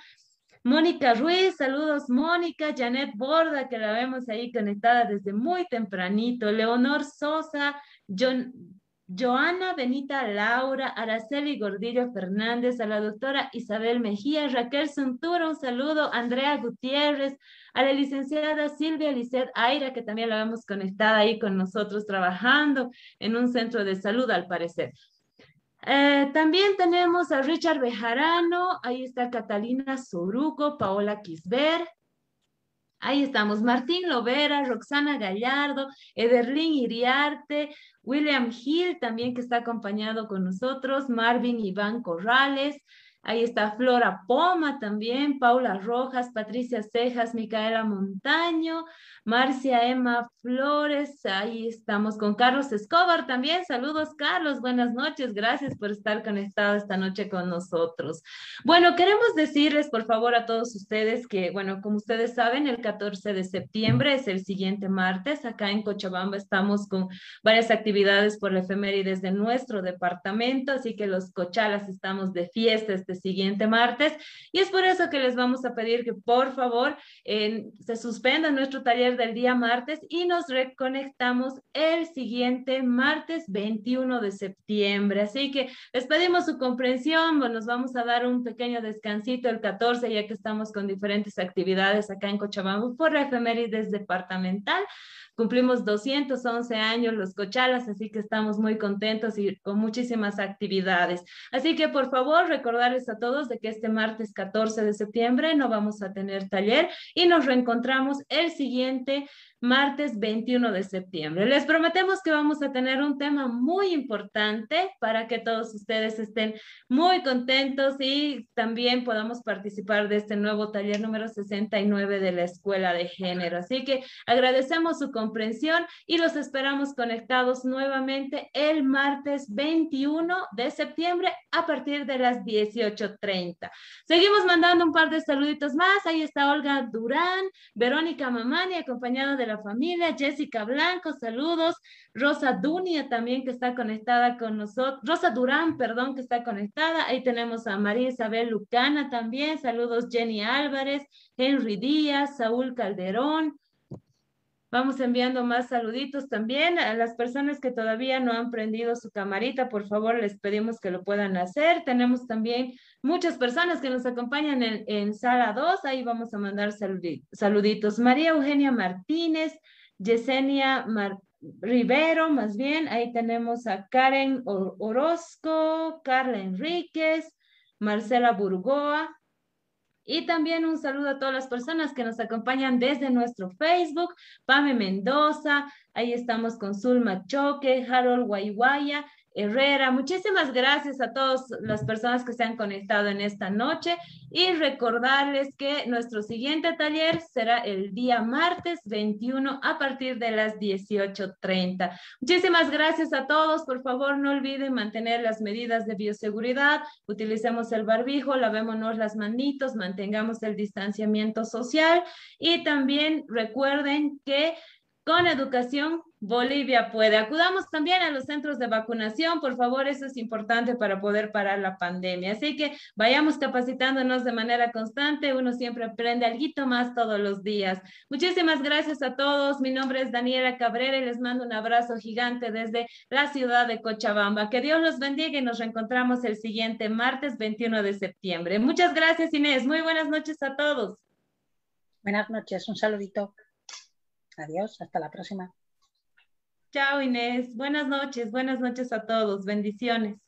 Mónica Ruiz, saludos Mónica, Janet Borda, que la vemos ahí conectada desde muy tempranito, Leonor Sosa, Joana Benita Laura, Araceli Gordillo Fernández, a la doctora Isabel Mejía, Raquel Centura, un saludo, Andrea Gutiérrez, a la licenciada Silvia Lisset Aira, que también la vemos conectada ahí con nosotros trabajando en un centro de salud al parecer. Eh, también tenemos a Richard Bejarano, ahí está Catalina Soruco, Paola Quisber, Ahí estamos, Martín Lovera, Roxana Gallardo, Ederlin Iriarte, William Hill también que está acompañado con nosotros, Marvin Iván Corrales, Ahí está Flora Poma también, Paula Rojas, Patricia Cejas, Micaela Montaño, Marcia Emma Flores, ahí estamos con Carlos Escobar también. Saludos, Carlos, buenas noches, gracias por estar conectado esta noche con nosotros. Bueno, queremos decirles, por favor, a todos ustedes que, bueno, como ustedes saben, el 14 de septiembre es el siguiente martes. Acá en Cochabamba estamos con varias actividades por la efemérides de nuestro departamento, así que los cochalas estamos de fiesta este siguiente martes y es por eso que les vamos a pedir que, por favor, se suspenda nuestro taller del día martes y nos reconectamos el siguiente martes 21 de septiembre. Así que les pedimos su comprensión, nos vamos a dar un pequeño descansito el 14 ya que estamos con diferentes actividades acá en Cochabamba por la efemérides departamental. Cumplimos 211 años los Cochalas, así que estamos muy contentos y con muchísimas actividades. Así que por favor recordarles a todos de que este martes 14 de septiembre no vamos a tener taller y nos reencontramos el siguiente martes 21 de septiembre. Les prometemos que vamos a tener un tema muy importante para que todos ustedes estén muy contentos y también podamos participar de este nuevo taller número 69 de la Escuela de Género. Así que agradecemos su comprensión y los esperamos conectados nuevamente el martes 21 de septiembre a partir de las 18.30. Seguimos mandando un par de saluditos más. Ahí está Olga Durán, Verónica Mamani, acompañada de la familia, Jessica Blanco, saludos, Rosa Dunia también que está conectada con nosotros, Rosa Durán, perdón, que está conectada, ahí tenemos a María Isabel Lucana también, saludos Jenny Álvarez, Henry Díaz, Saúl Calderón, Vamos enviando más saluditos también a las personas que todavía no han prendido su camarita. Por favor, les pedimos que lo puedan hacer. Tenemos también muchas personas que nos acompañan en, sala 2. Ahí vamos a mandar saluditos. María Eugenia Martínez, Yesenia Rivero, más bien. Ahí tenemos a Karen Orozco, Carla Enríquez, Marcela Burgoa, y también un saludo a todas las personas que nos acompañan desde nuestro Facebook, Pame Mendoza, ahí estamos con Zulma Choque, Harold Guayguaya, Herrera. Muchísimas gracias a todas las personas que se han conectado en esta noche y recordarles que nuestro siguiente taller será el día martes 21 a partir de las 18.30. Muchísimas gracias a todos. Por favor, no olviden mantener las medidas de bioseguridad. Utilicemos el barbijo, lavémonos las manitos, mantengamos el distanciamiento social y también recuerden que con educación, Bolivia puede. Acudamos también a los centros de vacunación, por favor, eso es importante para poder parar la pandemia. Así que vayamos capacitándonos de manera constante, uno siempre aprende algo más todos los días. Muchísimas gracias a todos. Mi nombre es Daniela Cabrera y les mando un abrazo gigante desde la ciudad de Cochabamba. Que Dios los bendiga y nos reencontramos el siguiente martes 21 de septiembre. Muchas gracias, Inés. Muy buenas noches a todos. Buenas noches, un saludito. Adiós, hasta la próxima. Chao Inés, buenas noches, buenas noches a todos, bendiciones.